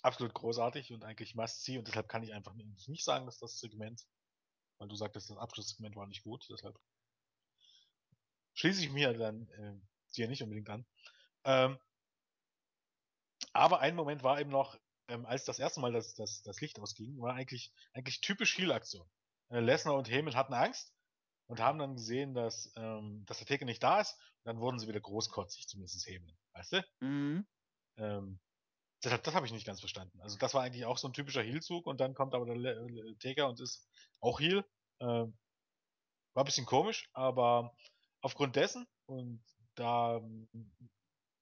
Absolut großartig und eigentlich must see und deshalb kann ich einfach nicht sagen, dass das Segment, weil du sagtest, das Abschlusssegment war nicht gut, deshalb schließe ich mir dann äh, dir nicht unbedingt an. Ähm, aber ein Moment war eben noch, ähm, als das erste Mal das, das, das Licht ausging, war eigentlich, eigentlich typisch Heal-Aktion. Äh, Lesnar und Heyman hatten Angst und haben dann gesehen, dass, ähm, dass der Taker nicht da ist. Und dann wurden sie wieder großkotzig, zumindest Heyman. Weißt du? Mhm. Ähm, deshalb, das habe ich nicht ganz verstanden. Also das war eigentlich auch so ein typischer Heal-Zug und dann kommt aber der Le Le Taker und ist auch Heal. Ähm, war ein bisschen komisch, aber aufgrund dessen und da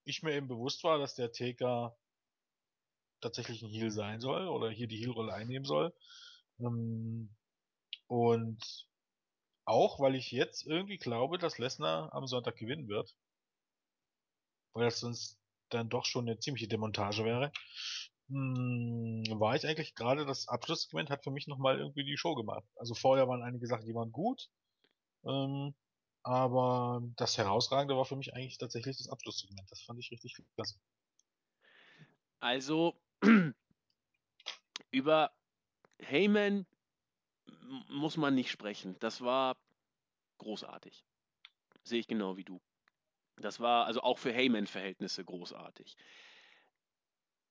ich mir eben bewusst war, dass der Taker tatsächlich ein Heal sein soll oder hier die Heal-Rolle einnehmen soll. Ähm, und auch, weil ich jetzt irgendwie glaube, dass Lesnar am Sonntag gewinnen wird. Weil das sonst dann doch schon eine ziemliche Demontage wäre. Hm, war ich eigentlich gerade das Abschlusssegment hat für mich nochmal irgendwie die Show gemacht. Also vorher waren einige Sachen, die waren gut. Ähm, aber das Herausragende war für mich eigentlich tatsächlich das Abschlusssegment. Das fand ich richtig klasse. Also, über Heyman muss man nicht sprechen. Das war großartig. Sehe ich genau wie du. Das war also auch für Heyman-Verhältnisse großartig.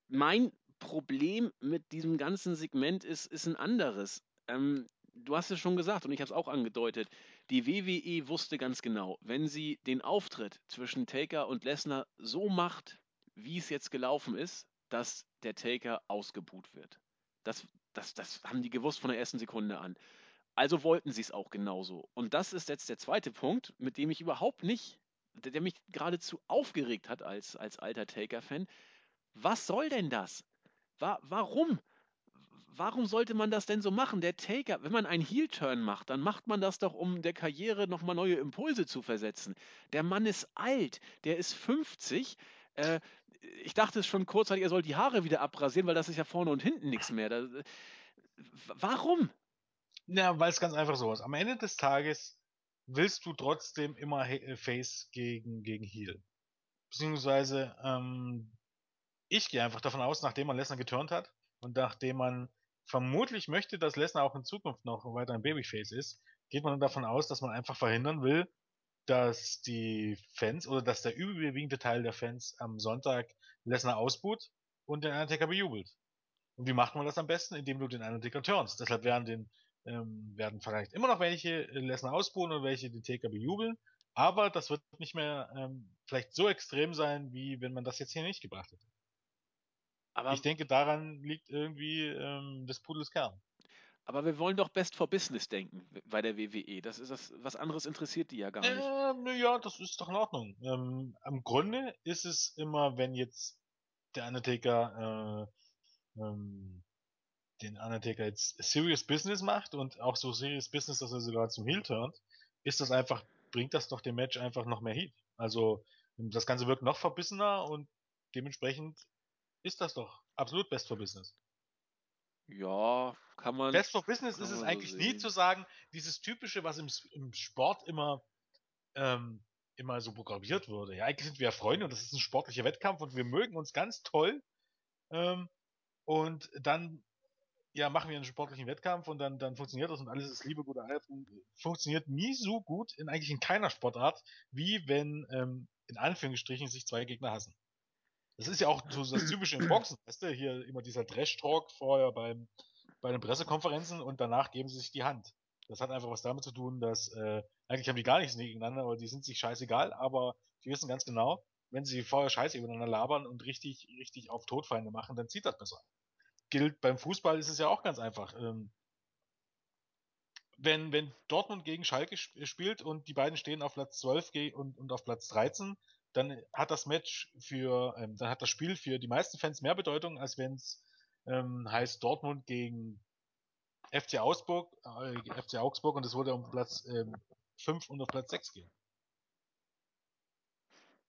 Mein Problem mit diesem ganzen Segment ist, ist ein anderes. Ähm, du hast es schon gesagt und ich habe es auch angedeutet. Die WWE wusste ganz genau, wenn sie den Auftritt zwischen Taker und Lesnar so macht, wie es jetzt gelaufen ist, dass der Taker ausgebuht wird. Das, das, das haben die gewusst von der ersten Sekunde an. Also wollten sie es auch genauso. Und das ist jetzt der zweite Punkt, mit dem ich überhaupt nicht, der, der mich geradezu aufgeregt hat als, als alter Taker-Fan. Was soll denn das? Wa warum? Warum sollte man das denn so machen? Der Taker, wenn man einen Heel-Turn macht, dann macht man das doch, um der Karriere nochmal neue Impulse zu versetzen. Der Mann ist alt, der ist 50. Äh, ich dachte schon kurzzeitig, er soll die Haare wieder abrasieren, weil das ist ja vorne und hinten nichts mehr. Da, warum? Ja, weil es ganz einfach so ist. Am Ende des Tages willst du trotzdem immer äh, Face gegen, gegen Heel. Beziehungsweise, ähm, ich gehe einfach davon aus, nachdem man Lesnar geturnt hat und nachdem man vermutlich möchte, dass Lesnar auch in Zukunft noch weiter ein Babyface ist, geht man davon aus, dass man einfach verhindern will, dass die Fans oder dass der überwiegende Teil der Fans am Sonntag Lesnar ausbuht und den Undertaker bejubelt. Und wie macht man das am besten? Indem du den Undertaker turnst. Deshalb werden den ähm, werden vielleicht immer noch welche äh, Lesnar ausbuhen und welche den Taker bejubeln, aber das wird nicht mehr ähm, vielleicht so extrem sein, wie wenn man das jetzt hier nicht gebracht hätte. Aber ich denke, daran liegt irgendwie ähm, des Pudels Kern. Aber wir wollen doch Best for Business denken bei der WWE. Das ist das, was anderes interessiert die ja gar nicht. Ähm, ja, das ist doch in Ordnung. Ähm, Am Grunde ist es immer, wenn jetzt der Undertaker äh, ähm, den Undertaker jetzt Serious Business macht und auch so Serious Business, dass er sogar zum Heel turnt, ist das einfach, bringt das doch dem Match einfach noch mehr Heat. Also das Ganze wirkt noch verbissener und dementsprechend ist das doch absolut Best for Business. Ja, kann man. Best for Business ist es eigentlich so nie zu sagen, dieses typische, was im, im Sport immer, ähm, immer so programmiert wurde. Ja, eigentlich sind wir ja Freunde und das ist ein sportlicher Wettkampf und wir mögen uns ganz toll. Ähm, und dann ja, machen wir einen sportlichen Wettkampf und dann, dann funktioniert das und alles ist Liebe, gute Alten. Funktioniert nie so gut in eigentlich in keiner Sportart, wie wenn ähm, in Anführungsstrichen sich zwei Gegner hassen. Das ist ja auch so das Typische im Boxen, weißt du, hier immer dieser Trash-Talk vorher beim, bei den Pressekonferenzen und danach geben sie sich die Hand. Das hat einfach was damit zu tun, dass äh, eigentlich haben die gar nichts gegeneinander, aber die sind sich scheißegal, aber die wissen ganz genau, wenn sie vorher Scheiße übereinander labern und richtig, richtig auf Todfeinde machen, dann zieht das besser gilt beim Fußball ist es ja auch ganz einfach. Ähm, wenn, wenn Dortmund gegen Schalke spielt und die beiden stehen auf Platz 12 und, und auf Platz 13, dann hat das Match für, ähm, dann hat das Spiel für die meisten Fans mehr Bedeutung, als wenn es ähm, heißt Dortmund gegen FC Augsburg, äh, FC Augsburg und es wurde um Platz ähm, 5 und auf Platz 6 gehen.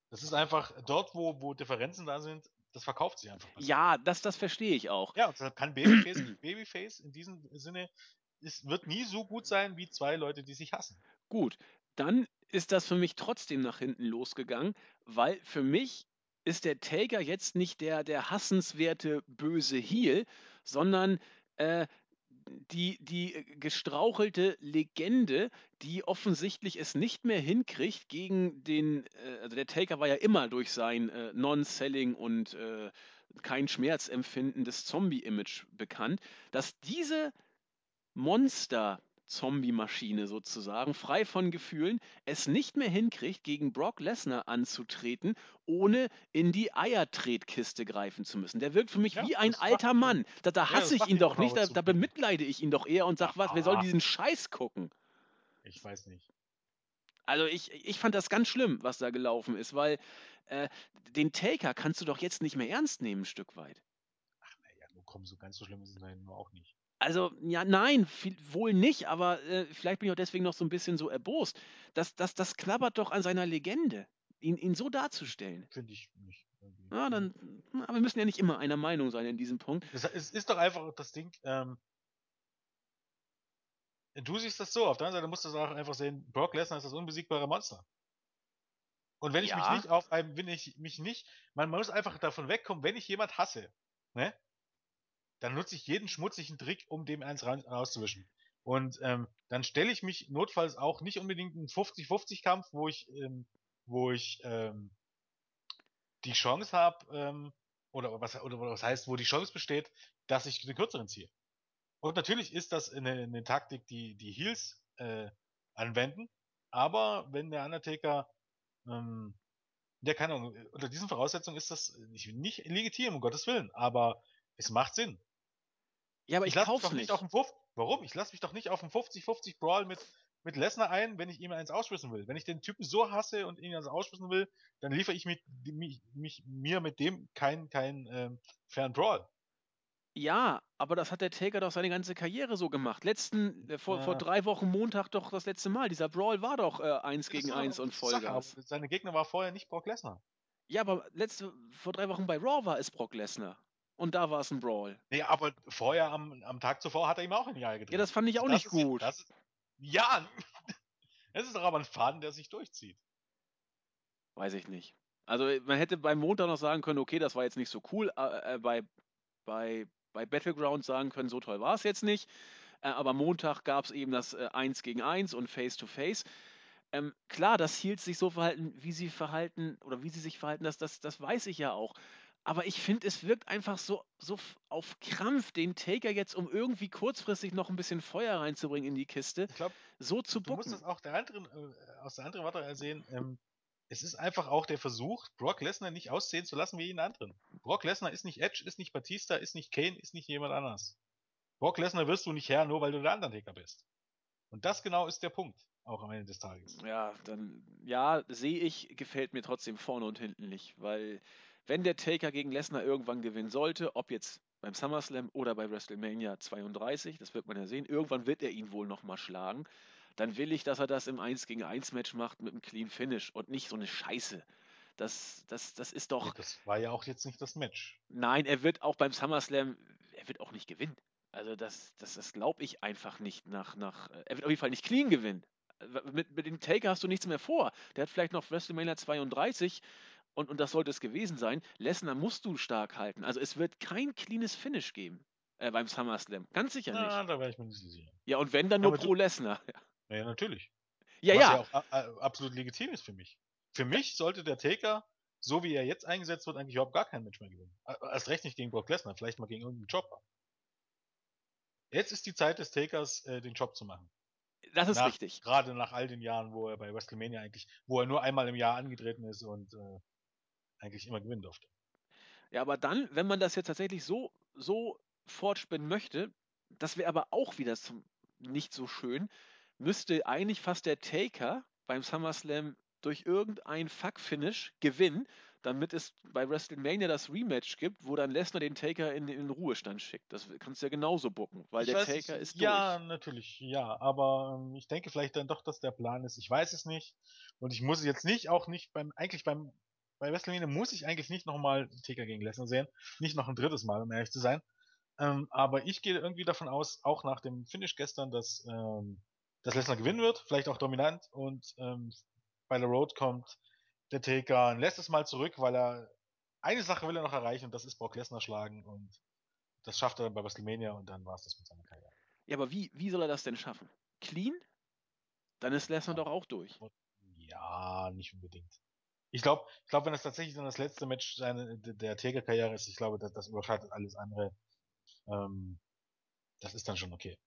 Das ist einfach dort, wo, wo Differenzen da sind, das verkauft sich einfach. besser. Ja, das, das verstehe ich auch. Ja, deshalb kann Babyface, Babyface in diesem Sinne, es wird nie so gut sein wie zwei Leute, die sich hassen. Gut, dann ist das für mich trotzdem nach hinten losgegangen, weil für mich ist der Taker jetzt nicht der, der hassenswerte böse Heel, sondern äh, die, die gestrauchelte Legende, die offensichtlich es nicht mehr hinkriegt gegen den, äh, also der Taker war ja immer durch sein äh, Non-Selling und äh, kein schmerzempfindendes Zombie-Image bekannt, dass diese Monster Zombie-Maschine sozusagen, frei von Gefühlen, es nicht mehr hinkriegt, gegen Brock Lesnar anzutreten, ohne in die Eiertretkiste greifen zu müssen. Der wirkt für mich Ja, wie ein alter Mann. Da, da Ja, hasse das ich ihn doch nicht, da, da bemitleide ich ihn doch eher und sag, was, wer soll diesen Scheiß gucken? Ich weiß nicht. Also ich, ich fand das ganz schlimm, was da gelaufen ist, weil äh, den Taker kannst du doch jetzt nicht mehr ernst nehmen, ein Stück weit. Ach naja, nur komm, so ganz so schlimm ist es nein, nur auch nicht. Also, ja, nein, viel, wohl nicht, aber äh, vielleicht bin ich auch deswegen noch so ein bisschen so erbost. Das, das, das knabbert doch an seiner Legende, ihn, ihn so darzustellen. Finde ich nicht. Ja, dann, aber wir müssen ja nicht immer einer Meinung sein in diesem Punkt. Es, es ist doch einfach das Ding, ähm, du siehst das so, auf der anderen Seite musst du es auch einfach sehen, Brock Lesnar ist das unbesiegbare Monster. Und wenn ich mich nicht auf einem, wenn ich mich nicht, man muss einfach davon wegkommen, wenn ich jemand hasse, ne, dann nutze ich jeden schmutzigen Trick, um dem eins rauszuwischen. Und ähm, dann stelle ich mich notfalls auch nicht unbedingt einen 50-50-Kampf, wo ich, ähm, wo ich ähm, die Chance habe, ähm, oder was, oder was heißt, wo die Chance besteht, dass ich den kürzeren ziehe. Und natürlich ist das eine, eine Taktik, die die Heels äh, anwenden, aber wenn der Undertaker, ähm, der keine Ahnung, unter diesen Voraussetzungen ist das nicht, nicht legitim, um Gottes Willen, aber es macht Sinn. Ja, aber ich ich, lasse mich kauf's doch nicht auf den 50, warum? Ich lasse mich doch nicht auf einen 50-50 Brawl mit, mit Lesnar ein, wenn ich ihm eins ausschwissen will. Wenn ich den Typen so hasse und ihn eins ausschwissen will, dann liefere ich mit, mich, mich, mir mit dem keinen kein, ähm, fairen Brawl. Ja, aber das hat der Taker doch seine ganze Karriere so gemacht. Letzten, äh, vor, vor Ja. drei Wochen Montag doch das letzte Mal. Dieser Brawl war doch äh, eins Das gegen eins und Sache, Vollgas. Seine Gegner war vorher nicht Brock Lesnar. Ja, aber letzte, vor drei Wochen bei Raw war es Brock Lesnar. Und da war es ein Brawl. Nee, aber vorher am, am Tag zuvor hat er ihm auch in die Eier gedreht. Ja, das fand ich auch Das nicht ist ja- gut. Das ist, ja, es ist doch aber ein Faden, der sich durchzieht. Weiß ich nicht. Also man hätte beim Montag noch sagen können, okay, das war jetzt nicht so cool. Äh, äh, bei, bei, bei Battleground sagen können, so toll war es jetzt nicht. Äh, aber Montag gab es eben das äh, 1 gegen 1 und Face to Face. Ähm, klar, dass Heels sich so verhalten, wie sie verhalten oder wie sie sich verhalten, das, das, das weiß ich ja auch. Aber ich finde, es wirkt einfach so, so auf Krampf, den Taker jetzt, um irgendwie kurzfristig noch ein bisschen Feuer reinzubringen in die Kiste, Ich glaube, so zu du musst bucken. das auch der anderen, äh, aus der anderen Warte sehen. Ähm, es ist einfach auch der Versuch, Brock Lesnar nicht aussehen zu lassen wie jeden anderen. Brock Lesnar ist nicht Edge, ist nicht Batista, ist nicht Kane, ist nicht jemand anders. Brock Lesnar wirst du nicht her, nur weil du der Undertaker bist. Und das genau ist der Punkt, auch am Ende des Tages. Ja, dann, ja, sehe ich, gefällt mir trotzdem vorne und hinten nicht, weil wenn der Taker gegen Lesnar irgendwann gewinnen sollte, ob jetzt beim SummerSlam oder bei WrestleMania 32, das wird man ja sehen, irgendwann wird er ihn wohl nochmal schlagen, dann will ich, dass er das im 1 gegen 1 Match macht mit einem Clean Finish und nicht so eine Scheiße. Das, das, das ist doch, das war ja auch jetzt nicht das Match. nein, er wird auch beim SummerSlam, er wird auch nicht gewinnen. Also das, das, das glaube ich einfach nicht nach, nach, er wird auf jeden Fall nicht clean gewinnen. Mit, mit dem Taker hast du nichts mehr vor. Der hat vielleicht noch WrestleMania 32 und, und das sollte es gewesen sein. Lesnar musst du stark halten. Also es wird kein cleanes Finish geben äh, beim SummerSlam. Ganz sicher Na, nicht. da wäre ich mir nicht sicher. Ja, und wenn, dann Ja, nur du- pro Lesnar. Naja, natürlich. Ja, Was ja. ja auch a- a- absolut legitim ist für mich. Für mich sollte der Taker, so wie er jetzt eingesetzt wird, eigentlich überhaupt gar kein Match mehr gewinnen. A- Erst recht nicht gegen Brock Lesnar, vielleicht mal gegen irgendeinen Chopper. Jetzt ist die Zeit des Takers, äh, den Job zu machen. Das ist nach, richtig. Gerade nach all den Jahren, wo er bei WrestleMania eigentlich, wo er nur einmal im Jahr angetreten ist und äh, eigentlich immer gewinnen durfte. Ja, aber dann, wenn man das jetzt tatsächlich so, so fortspinnen möchte, das wäre aber auch wieder zum, nicht so schön, müsste eigentlich fast der Taker beim SummerSlam durch irgendein Fuck-Finish gewinnen, damit es bei WrestleMania das Rematch gibt, wo dann Lesnar den Taker in, in den Ruhestand schickt. Das kannst du ja genauso bucken, weil ich der weiß Taker ist ja, durch. natürlich, ja, aber ähm, ich denke vielleicht dann doch, dass der Plan ist. Ich weiß es nicht. Und ich muss jetzt nicht, auch nicht beim, eigentlich beim bei WrestleMania muss ich eigentlich nicht nochmal Taker gegen Lesnar sehen. Nicht noch ein drittes Mal, um ehrlich zu sein. Ähm, aber ich gehe irgendwie davon aus, auch nach dem Finish gestern, dass, ähm, dass Lesnar gewinnen wird, vielleicht auch dominant und ähm, bei der Road kommt der Taker ein letztes Mal zurück, weil er eine Sache will er noch erreichen und das ist Brock Lesnar schlagen und das schafft er bei WrestleMania und dann war es das mit seiner Karriere. Ja, aber wie, wie soll er das denn schaffen? Clean? Dann ist Lesnar Ja. doch auch durch. Ja, nicht unbedingt. Ich glaube, ich glaub, wenn das tatsächlich dann das letzte Match seine, der Taker-Karriere ist, ich glaube, das, das überschattet alles andere. Ähm, das ist dann schon okay.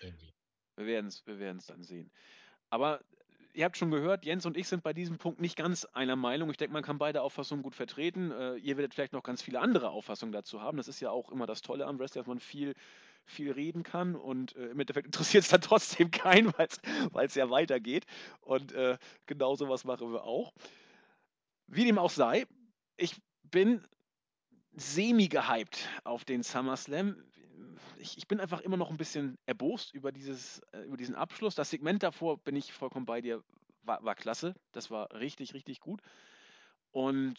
Irgendwie. Wir werden es wir werden's dann sehen. Aber ihr habt schon gehört, Jens und ich sind bei diesem Punkt nicht ganz einer Meinung. Ich denke, man kann beide Auffassungen gut vertreten. Äh, ihr werdet vielleicht noch ganz viele andere Auffassungen dazu haben. Das ist ja auch immer das Tolle am Wrestling, dass man viel, viel reden kann und äh, im Endeffekt interessiert es dann trotzdem keinen, weil es ja weitergeht. Und äh, genau sowas machen wir auch. Wie dem auch sei, ich bin semi-gehypt auf den SummerSlam. Ich, ich bin einfach immer noch ein bisschen erbost über, dieses, äh, über diesen Abschluss. Das Segment davor bin ich vollkommen bei dir, war, war klasse. Das war richtig, richtig gut. Und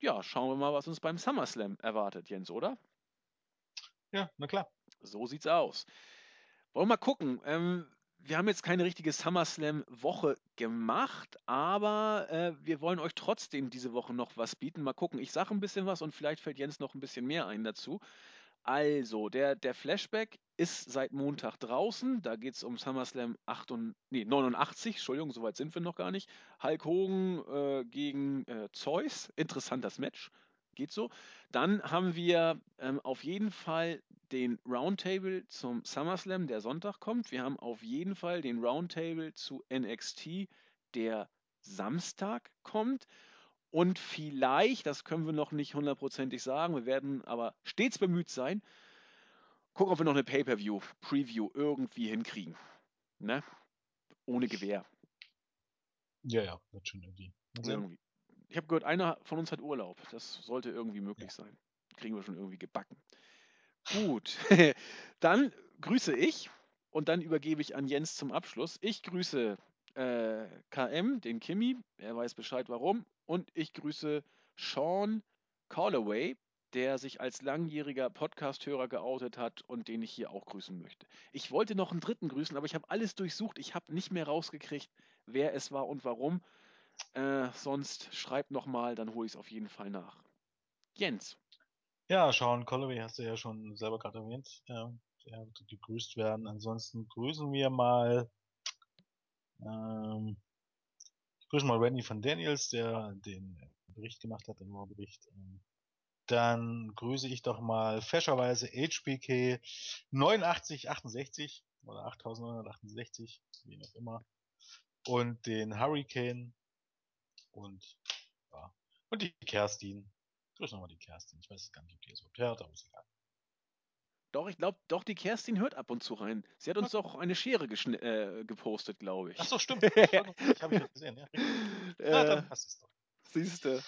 ja, schauen wir mal, was uns beim SummerSlam erwartet, Jens, oder? Ja, na klar. So sieht's aus. Wollen wir mal gucken. Ähm, wir haben jetzt keine richtige SummerSlam-Woche gemacht, aber äh, wir wollen euch trotzdem diese Woche noch was bieten. Mal gucken. Ich sage ein bisschen was und vielleicht fällt Jens noch ein bisschen mehr ein dazu. Also, der, der Flashback ist seit Montag draußen. Da geht es um SummerSlam 8 und, nee, 89. Entschuldigung, soweit sind wir noch gar nicht. Hulk Hogan äh, gegen äh, Zeus. Interessantes Match. Geht so. Dann haben wir ähm, auf jeden Fall den Roundtable zum SummerSlam, der Sonntag kommt. Wir haben auf jeden Fall den Roundtable zu NXT, der Samstag kommt. Und vielleicht, das können wir noch nicht hundertprozentig sagen, wir werden aber stets bemüht sein, gucken, ob wir noch eine Pay-Per-View-Preview irgendwie hinkriegen. Ne? Ohne Gewehr. Ja, ja, wird schon irgendwie. Sehen. Irgendwie. Ich habe gehört, einer von uns hat Urlaub. Das sollte irgendwie möglich sein. Kriegen wir schon irgendwie gebacken. Gut. dann grüße ich und dann übergebe ich an Jens zum Abschluss. Ich grüße äh, KM, den Kimi, er weiß Bescheid warum. Und ich grüße Sean Callaway, der sich als langjähriger Podcast-Hörer geoutet hat und den ich hier auch grüßen möchte. Ich wollte noch einen dritten grüßen, aber ich habe alles durchsucht. Ich habe nicht mehr rausgekriegt, wer es war und warum. Äh, sonst schreibt nochmal, dann hole ich es auf jeden Fall nach. Jens. Ja, Sean Colloway hast du ja schon selber gerade erwähnt. Ja, der wird gegrüßt werden. Ansonsten grüßen wir mal. Ähm, ich grüße mal Randy von Daniels, der den Bericht gemacht hat, den Raw-Bericht. Ähm, dann grüße ich doch mal fescherweise HBK 8968 oder 8968, wie auch immer. Und den Hurricane und ja, und die Kerstin. Grüß nochmal die Kerstin. Ich weiß gar nicht, ob die das überhaupt hört, aber ist egal. Doch, ich glaube, doch, die Kerstin hört ab und zu rein. Sie hat uns doch eine Schere äh, gepostet, glaube ich. Ach so, stimmt. Ich, habe ich gesehen, ja. Na, äh, dann passt es doch. Siehste.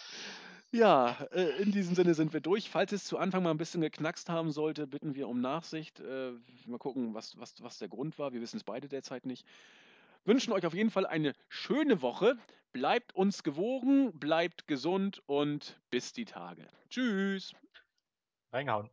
Ja, äh, in diesem Sinne sind wir durch. Falls es zu Anfang mal ein bisschen geknackst haben sollte, bitten wir um Nachsicht. Äh, mal gucken, was, was, was der Grund war. Wir wissen es beide derzeit nicht. Wünschen euch auf jeden Fall eine schöne Woche. Bleibt uns gewogen, bleibt gesund und bis die Tage. Tschüss. Reingehauen.